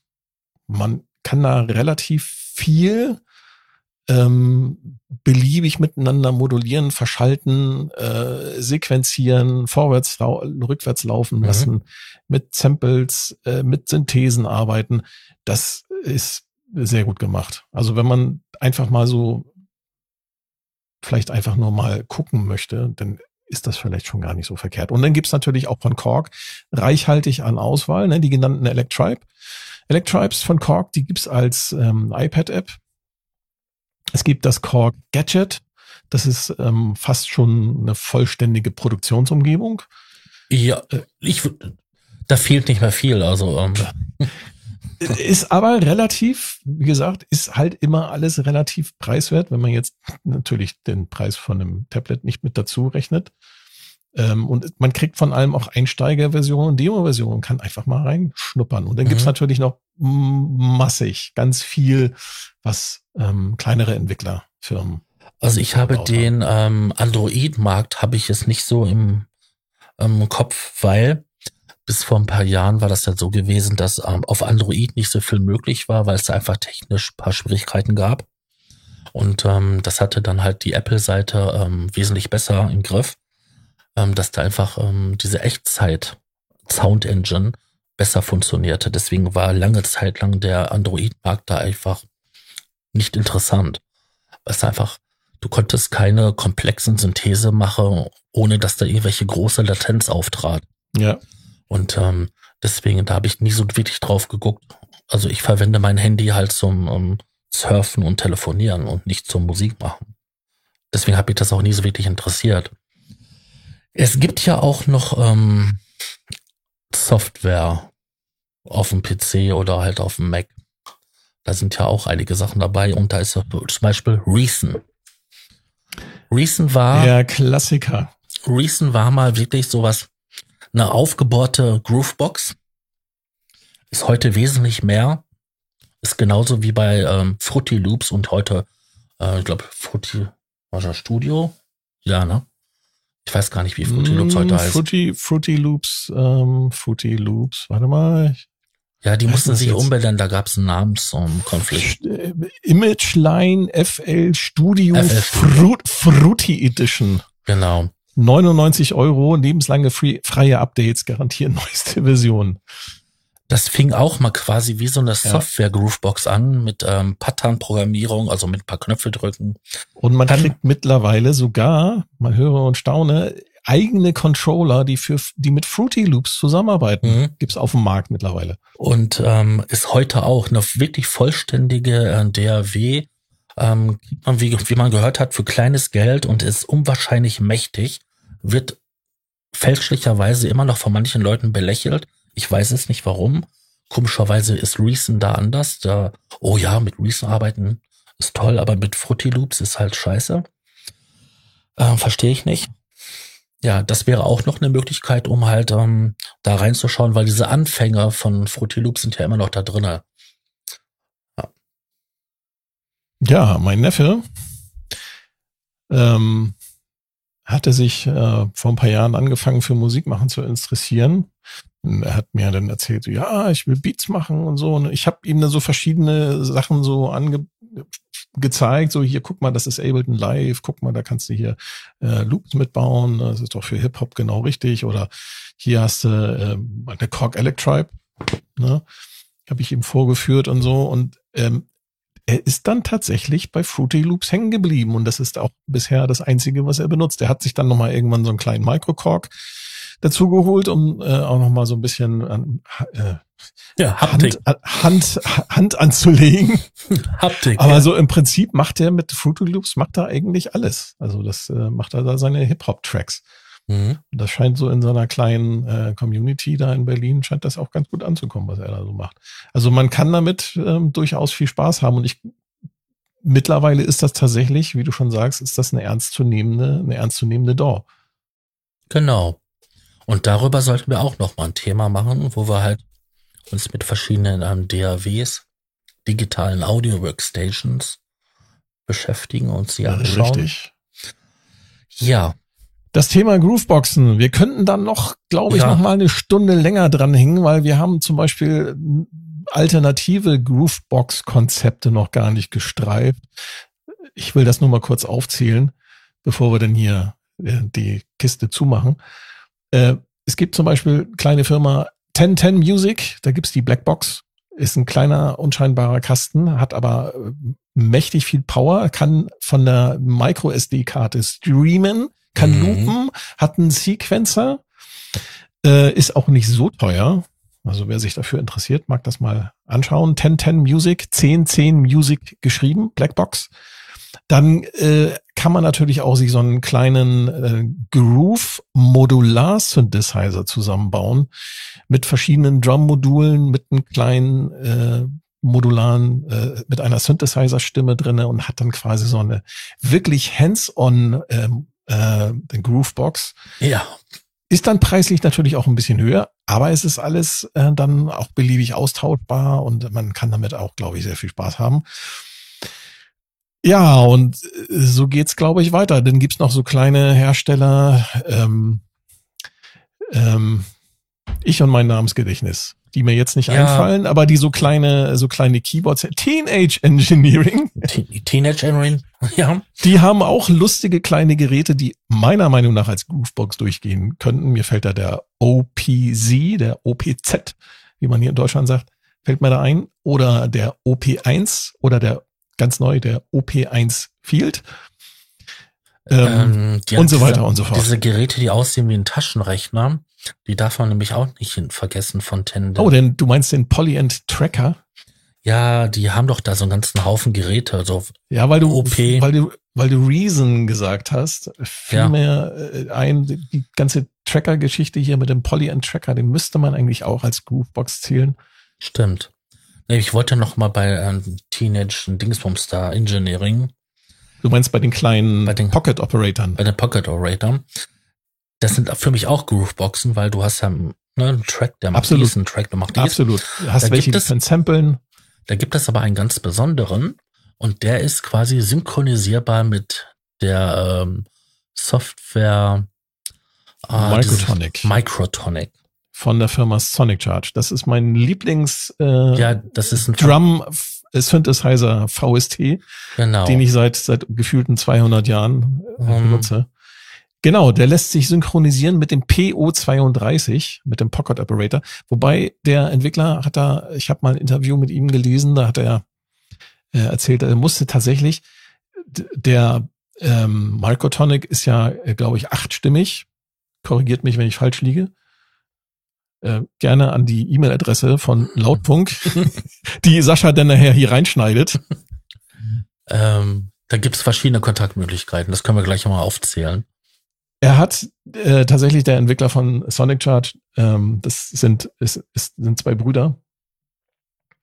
Man kann da relativ viel ähm, beliebig miteinander modulieren, verschalten, äh, sequenzieren, vorwärts, rückwärts laufen mhm. lassen, mit Samples, äh, mit Synthesen arbeiten. Das ist sehr gut gemacht. Also wenn man einfach mal so vielleicht einfach nur mal gucken möchte, dann ist das vielleicht schon gar nicht so verkehrt. Und dann gibt's natürlich auch von Korg reichhaltig an Auswahl, ne, die genannten Electribe. Electribes von Korg, die gibt's als ähm, iPad-App es gibt das Core Gadget. Das ist ähm, fast schon eine vollständige Produktionsumgebung. Ja, äh, ich, da fehlt nicht mehr viel. Also ähm. ist aber relativ, wie gesagt, ist halt immer alles relativ preiswert, wenn man jetzt natürlich den Preis von einem Tablet nicht mit dazu rechnet. Ähm, und man kriegt von allem auch Einsteigerversionen, Demo-Versionen, kann einfach mal reinschnuppern. Und dann mhm. gibt's natürlich noch massig, ganz viel, was ähm, kleinere Entwicklerfirmen. Also ich habe den ähm, Android-Markt habe ich es nicht so im, im Kopf, weil bis vor ein paar Jahren war das ja so gewesen, dass ähm, auf Android nicht so viel möglich war, weil es einfach technisch paar Schwierigkeiten gab. Und ähm, das hatte dann halt die Apple-Seite ähm, wesentlich besser im Griff ähm, dass da einfach ähm, diese Echtzeit Sound Engine besser funktionierte. Deswegen war lange Zeit lang der Android-Markt da einfach nicht interessant. Es einfach, du konntest keine komplexen Synthese machen, ohne dass da irgendwelche große Latenz auftrat. Ja. Und ähm, deswegen, da habe ich nie so wirklich drauf geguckt. Also ich verwende mein Handy halt zum um, surfen und telefonieren und nicht zur Musik machen. Deswegen habe ich das auch nie so wirklich interessiert. Es gibt ja auch noch ähm, Software auf dem PC oder halt auf dem Mac. Da sind ja auch einige Sachen dabei und da ist zum Beispiel Reason. Reason war. Der Klassiker. Reason war mal wirklich sowas, eine aufgebohrte Groovebox. Ist heute wesentlich mehr. Ist genauso wie bei ähm, Fruity Loops und heute, äh, ich glaube, Fruity, war das Studio? Ja, ne? Ich weiß gar nicht, wie Fruity Loops heute mm, heißt. Fruity, Fruity Loops, ähm, Fruity Loops, warte mal. Ja, die mussten sich umbenennen, da gab es einen Namenskonflikt. Äh, Imageline FL Studio FL Fru Fruity Edition. Genau. 99 Euro, lebenslange free, freie Updates, garantieren [laughs] neueste Version. Das fing auch mal quasi wie so eine Software Groovebox an mit ähm, Pattern-Programmierung, also mit ein paar Knöpfe drücken. Und man Dann, kriegt mittlerweile sogar, man höre und staune, eigene Controller, die für die mit Fruity Loops zusammenarbeiten. Mhm. Gibt's auf dem Markt mittlerweile. Und ähm, ist heute auch eine wirklich vollständige äh, DAW. Ähm, kriegt man, wie, wie man gehört hat, für kleines Geld und ist unwahrscheinlich mächtig. Wird fälschlicherweise immer noch von manchen Leuten belächelt. Ich weiß es nicht warum. Komischerweise ist Reason da anders. Da, oh ja, mit Reason arbeiten ist toll, aber mit Fruity Loops ist halt scheiße. Äh, Verstehe ich nicht. Ja, das wäre auch noch eine Möglichkeit, um halt ähm, da reinzuschauen, weil diese Anfänger von Fruity Loops sind ja immer noch da drinne. Ja. ja, mein Neffe ähm, hatte sich äh, vor ein paar Jahren angefangen für Musik machen zu interessieren. Und er hat mir dann erzählt, so, ja, ich will Beats machen und so. Und ich habe ihm dann so verschiedene Sachen so ange so hier, guck mal, das ist Ableton Live, guck mal, da kannst du hier äh, Loops mitbauen, das ist doch für Hip-Hop genau richtig. Oder hier hast du äh, eine Korg Electribe, ne? Habe ich ihm vorgeführt und so. Und ähm, er ist dann tatsächlich bei Fruity Loops hängen geblieben und das ist auch bisher das Einzige, was er benutzt. Er hat sich dann nochmal irgendwann so einen kleinen Microcorg dazu geholt, um äh, auch nochmal so ein bisschen äh, ja, Haptik. Hand, Hand, Hand anzulegen. [laughs] Haptik. Aber ja. so im Prinzip macht er mit Fruity Loops macht er eigentlich alles. Also das äh, macht er da seine Hip-Hop-Tracks. Mhm. Und das scheint so in seiner kleinen äh, Community da in Berlin, scheint das auch ganz gut anzukommen, was er da so macht. Also man kann damit ähm, durchaus viel Spaß haben und ich mittlerweile ist das tatsächlich, wie du schon sagst, ist das eine ernstzunehmende, eine ernstzunehmende DAW. Genau. Und darüber sollten wir auch noch mal ein Thema machen, wo wir halt uns mit verschiedenen ähm, DAWs, digitalen Audio Workstations beschäftigen und sie anschauen. Richtig. Ja. Das Thema Grooveboxen. Wir könnten dann noch, glaube ich, ja. noch mal eine Stunde länger dranhängen, weil wir haben zum Beispiel alternative Groovebox-Konzepte noch gar nicht gestreift. Ich will das nur mal kurz aufzählen, bevor wir denn hier äh, die Kiste zumachen. Äh, es gibt zum Beispiel kleine Firma 1010 Music, da gibt's die Blackbox, ist ein kleiner, unscheinbarer Kasten, hat aber äh, mächtig viel Power, kann von der Micro SD-Karte streamen, kann mhm. loopen, hat einen Sequencer, äh, ist auch nicht so teuer. Also wer sich dafür interessiert, mag das mal anschauen. 1010 Music, 1010 Music geschrieben, Blackbox. Dann äh, kann man natürlich auch sich so einen kleinen äh, Groove-Modular-Synthesizer zusammenbauen mit verschiedenen Drum-Modulen, mit einem kleinen äh, modularen, äh, mit einer Synthesizer-Stimme drinne und hat dann quasi so eine wirklich hands-on ähm, äh, Groovebox. Ja. Ist dann preislich natürlich auch ein bisschen höher, aber es ist alles äh, dann auch beliebig austauschbar und man kann damit auch, glaube ich, sehr viel Spaß haben. Ja, und äh, so geht's, glaube ich, weiter. Dann gibt's noch so kleine Hersteller, ähm, ähm, ich und mein Namensgedächtnis, die mir jetzt nicht ja. einfallen, aber die so kleine, so kleine Keyboards, Teenage Engineering. Teenage Engineering, [laughs] ja. Die haben auch lustige kleine Geräte, die meiner Meinung nach als Groovebox durchgehen könnten. Mir fällt da der OPZ, der OPZ, wie man hier in Deutschland sagt, fällt mir da ein, oder der OP1 oder der ganz neu, der OP1 Field. Ähm, ähm, und so weiter und so fort. Diese Geräte, die aussehen wie ein Taschenrechner, die darf man nämlich auch nicht vergessen von Tender. Oh, denn du meinst den Polyend Tracker? Ja, die haben doch da so einen ganzen Haufen Geräte, so Ja, weil du, OP. weil du, weil du Reason gesagt hast, fiel Ja. mir äh, ein, die ganze Tracker-Geschichte hier mit dem Poly and Tracker, den müsste man eigentlich auch als Groovebox zählen. Stimmt. Ich wollte noch mal bei ähm, Teenage Dingsbums da Engineering, Du meinst bei den kleinen Bei den- Pocket-Operatoren. bei den Pocket Orator. Das sind für mich auch Grooveboxen, weil du hast ja ne, einen Track, der macht Absolut. diesen Track, der macht dies. Absolut. Du hast Da welche, gibt die es- können samplen. Da gibt es aber einen ganz besonderen und der ist quasi synchronisierbar mit der ähm, Software dieses- Microtonic. Microtonic. Von der Firma Sonic Charge. Das ist mein Lieblings äh, Ja, das ist ein Drum Synthesizer VST, genau. den ich seit seit gefühlten 200 Jahren äh, Ähm. benutze. Genau, der lässt sich synchronisieren mit dem PO32, mit dem Pocket Operator. Wobei der Entwickler hat da, ich habe mal ein Interview mit ihm gelesen, da hat er äh, erzählt, er musste tatsächlich, der ähm, Microtonic ist ja, äh, glaube ich, achtstimmig. Korrigiert mich, wenn ich falsch liege. Äh, gerne an die E-Mail-Adresse von Lautpunkt, [laughs] die Sascha dann nachher hier reinschneidet. ähm, da gibt es verschiedene Kontaktmöglichkeiten. Das können wir gleich mal aufzählen. Er hat äh, tatsächlich der Entwickler von Sonic Charge, ähm, das sind, ist, ist, sind zwei Brüder.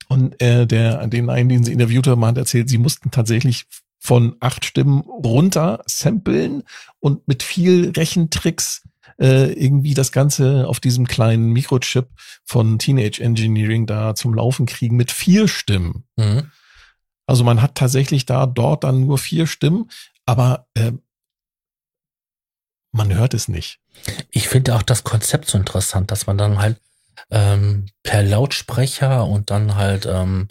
Und äh, der, den einen, den sie interviewt haben, hat erzählt, sie mussten tatsächlich von acht Stimmen runter samplen und mit viel Rechentricks äh, irgendwie das Ganze auf diesem kleinen Mikrochip von Teenage Engineering da zum Laufen kriegen mit vier Stimmen. Mhm. Also man hat tatsächlich da dort dann nur vier Stimmen, aber äh, man hört es nicht. Ich finde auch das Konzept so interessant, dass man dann halt ähm, per Lautsprecher und dann halt ähm,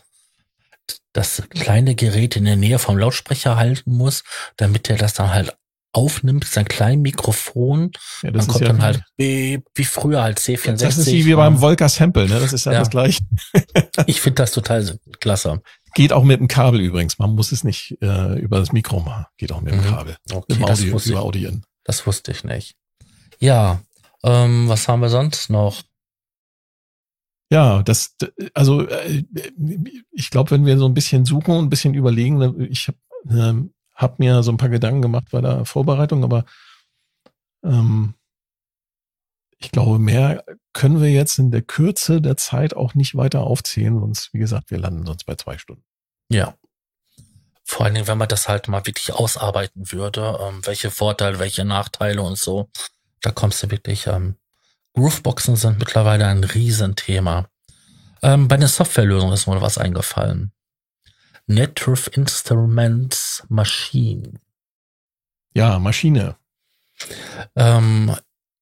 das kleine Gerät in der Nähe vom Lautsprecher halten muss, damit er das dann halt aufnimmt, sein kleines Mikrofon. Ja, Dann kommt dann halt beep, wie früher halt C64. Das ist wie, wie beim Volker Sample, ne? Das ist ja, Ja. das gleiche. [laughs] Ich finde das total klasse. Geht auch mit dem Kabel übrigens. Man muss es nicht äh, über das Mikro machen. Geht auch mit dem Mhm. Kabel. Okay, Im das Audio, wusste, über in. das wusste ich nicht. Ja, ähm, was haben wir sonst noch? Ja, das, also äh, ich glaube, wenn wir so ein bisschen suchen und ein bisschen überlegen, ich habe ähm, hab mir so ein paar Gedanken gemacht bei der Vorbereitung, aber ähm, ich glaube, mehr können wir jetzt in der Kürze der Zeit auch nicht weiter aufzählen, sonst, wie gesagt, wir landen sonst bei zwei Stunden. Ja. Vor allen Dingen, wenn man das halt mal wirklich ausarbeiten würde, ähm, welche Vorteile, welche Nachteile und so, da kommst du wirklich, ähm, Grooveboxen sind mittlerweile ein Riesenthema. Ähm, bei der Softwarelösung ist mir was eingefallen. Native Instruments Machine. Ja, Maschine. Ähm,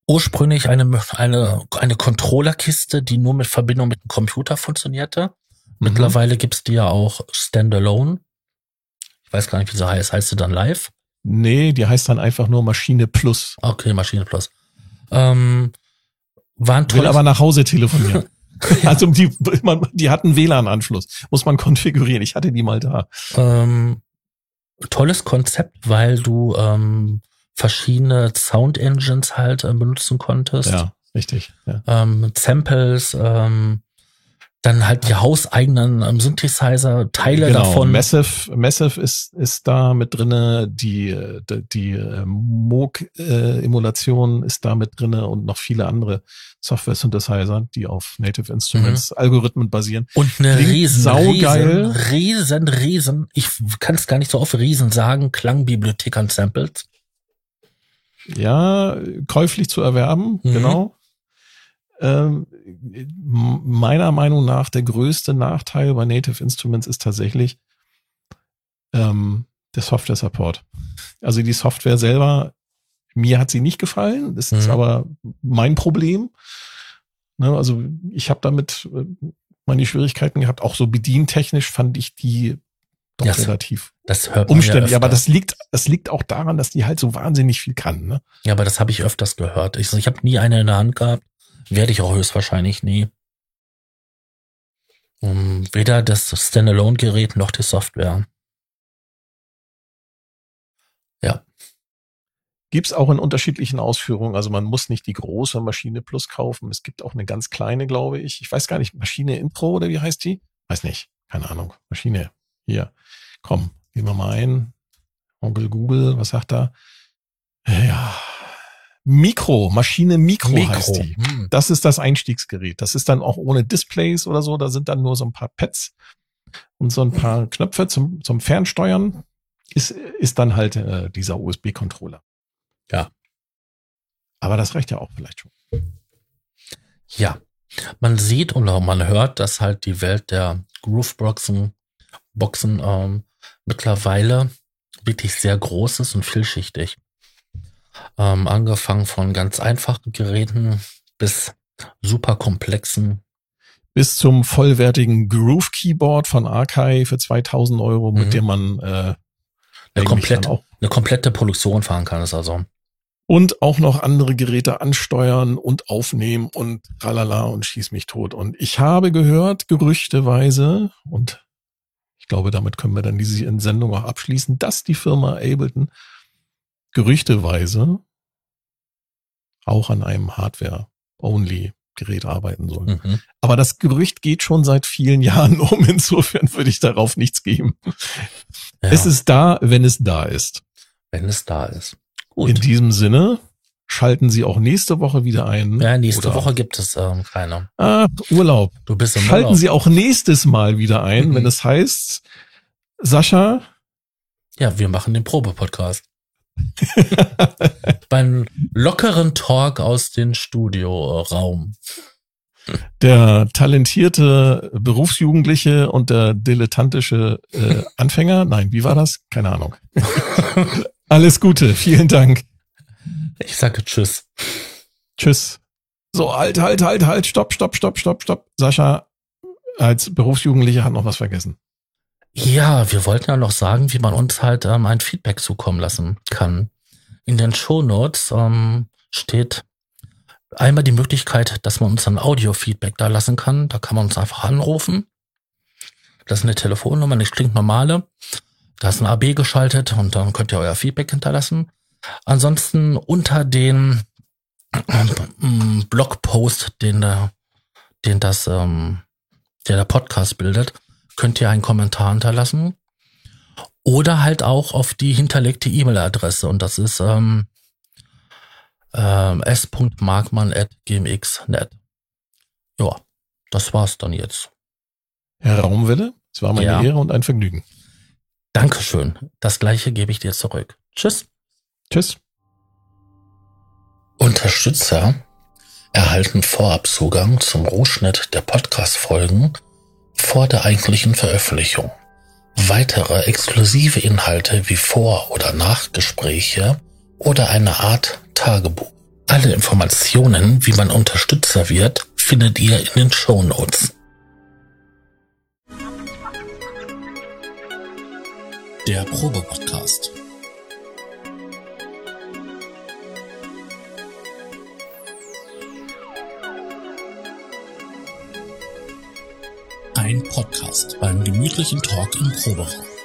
ursprünglich eine, eine, eine Controllerkiste, die nur mit Verbindung mit dem Computer funktionierte. Mhm. Mittlerweile gibt's die ja auch standalone. Ich weiß gar nicht, wie sie heißt. Heißt sie dann live? Nee, die heißt dann einfach nur Maschine Plus. Okay, Maschine Plus. Ähm, war ein Will aber nach Hause telefonieren. [laughs] [laughs] Also die, man, die hatten WLAN-Anschluss. Muss man konfigurieren. Ich hatte die mal da. ähm, tolles Konzept, weil du ähm, verschiedene Sound Engines halt äh, benutzen konntest. Ja, richtig. Ja. Ähm, Samples, ähm, dann halt die hauseigenen ähm, Synthesizer, Teile genau. davon. Massive, Massive ist, ist da mit drinne, die, die, die äh, Moog-Emulation ist da mit drinne und noch viele andere Software-Synthesizer, die auf Native Instruments Algorithmen basieren. Und eine Klingt riesen, saugeil. riesen, riesen, riesen, ich kann es gar nicht so oft riesen sagen, Klangbibliothek an Samples. Ja, käuflich zu erwerben, Mhm. genau. Ähm, meiner Meinung nach der größte Nachteil bei Native Instruments ist tatsächlich ähm, der Software-Support. Also die Software selber, mir hat sie nicht gefallen, das ist Mhm. aber mein Problem. Ne, also ich habe damit äh, meine Schwierigkeiten gehabt, auch so bedientechnisch fand ich die doch Ja, es- relativ Das hört man umständlich. ja aber das liegt, das liegt auch daran, dass die halt so wahnsinnig viel kann. Ne? Ja, aber das habe ich öfters gehört. Ich, ich habe nie eine in der Hand gehabt. Werde ich auch höchstwahrscheinlich nie. Um, weder das Standalone-Gerät noch die Software. Ja. Gibt's auch in unterschiedlichen Ausführungen. Also man muss nicht die große Maschine Plus kaufen. Es gibt auch eine ganz kleine, glaube ich. Ich weiß gar nicht, Maschine Intro oder wie heißt die? Weiß nicht. keine Ahnung, Maschine. Hier, komm, gehen wir mal ein. Onkel Google, was sagt er? Ja, Mikro, Maschine Mikro, Mikro. heißt die. Hm. Das ist das Einstiegsgerät. Das ist dann auch ohne Displays oder so. Da sind dann nur so ein paar Pads und so ein paar Knöpfe zum, zum Fernsteuern. Ist, ist dann halt äh, dieser USB-Controller. Ja. Aber das reicht ja auch vielleicht schon. Ja. Man sieht oder man hört, dass halt die Welt der Grooveboxen Boxen ähm, mittlerweile wirklich sehr groß ist und vielschichtig. Ähm, angefangen von ganz einfachen Geräten bis super komplexen. Bis zum vollwertigen Groove Keyboard von Arkai für 2000 Euro, mit mhm. dem man äh, eine, komplett, eine komplette Produktion fahren kann, ist also. Und auch noch andere Geräte ansteuern und aufnehmen und tralala und schieß mich tot. Und ich habe gehört, gerüchteweise, und ich glaube, damit können wir dann diese Sendung auch abschließen, dass die Firma Ableton gerüchteweise auch an einem Hardware-Only-Gerät arbeiten soll. Mhm. Aber das Gerücht geht schon seit vielen [laughs] Jahren um. Insofern würde ich darauf nichts geben. Ja. Es ist da, wenn es da ist. Wenn es da ist. Gut. In diesem Sinne, schalten Sie auch nächste Woche wieder ein. Ja, nächste Woche gibt es ähm, keine. Ah, Urlaub. Du bist im Schalten Urlaub. Sie auch nächstes Mal wieder ein, mhm. wenn es heißt, Sascha. Ja, wir machen den Probe-Podcast. [laughs] Beim lockeren Talk aus dem Studioraum. Der talentierte Berufsjugendliche und der dilettantische äh, Anfänger. Nein, wie war das? Keine Ahnung. [laughs] Alles Gute, vielen Dank. Ich sage Tschüss. Tschüss. So, halt, halt, halt, halt, stopp, stopp, stopp, stopp, stopp. Sascha als Berufsjugendlicher hat noch was vergessen. Ja, wir wollten ja noch sagen, wie man uns halt ähm, ein Feedback zukommen lassen kann. In den Show Notes ähm, steht einmal die Möglichkeit, dass man uns ein Audio-Feedback da lassen kann. Da kann man uns einfach anrufen. Das ist eine Telefonnummer, nicht klingt normale. Da ist ein AB geschaltet und dann könnt ihr euer Feedback hinterlassen. Ansonsten unter den ähm, Blogpost, den der, den das, ähm, der der Podcast bildet, könnt ihr einen Kommentar hinterlassen. Oder halt auch auf die hinterlegte E-Mail-Adresse und das ist ähm, ähm, s.markmann.gmx.net. Ja, das war's dann jetzt. Herr Raumwelle, es war meine ja. Ehre und ein Vergnügen. Dankeschön. Das gleiche gebe ich dir zurück. Tschüss. Tschüss. Unterstützer erhalten Vorabzugang zum Rohschnitt der Podcast-Folgen vor der eigentlichen Veröffentlichung. Weitere exklusive Inhalte wie Vor- oder Nachgespräche oder eine Art Tagebuch. Alle Informationen, wie man Unterstützer wird, findet ihr in den Show Notes. Der Probe-Podcast. Ein Podcast beim gemütlichen Talk im Proberaum.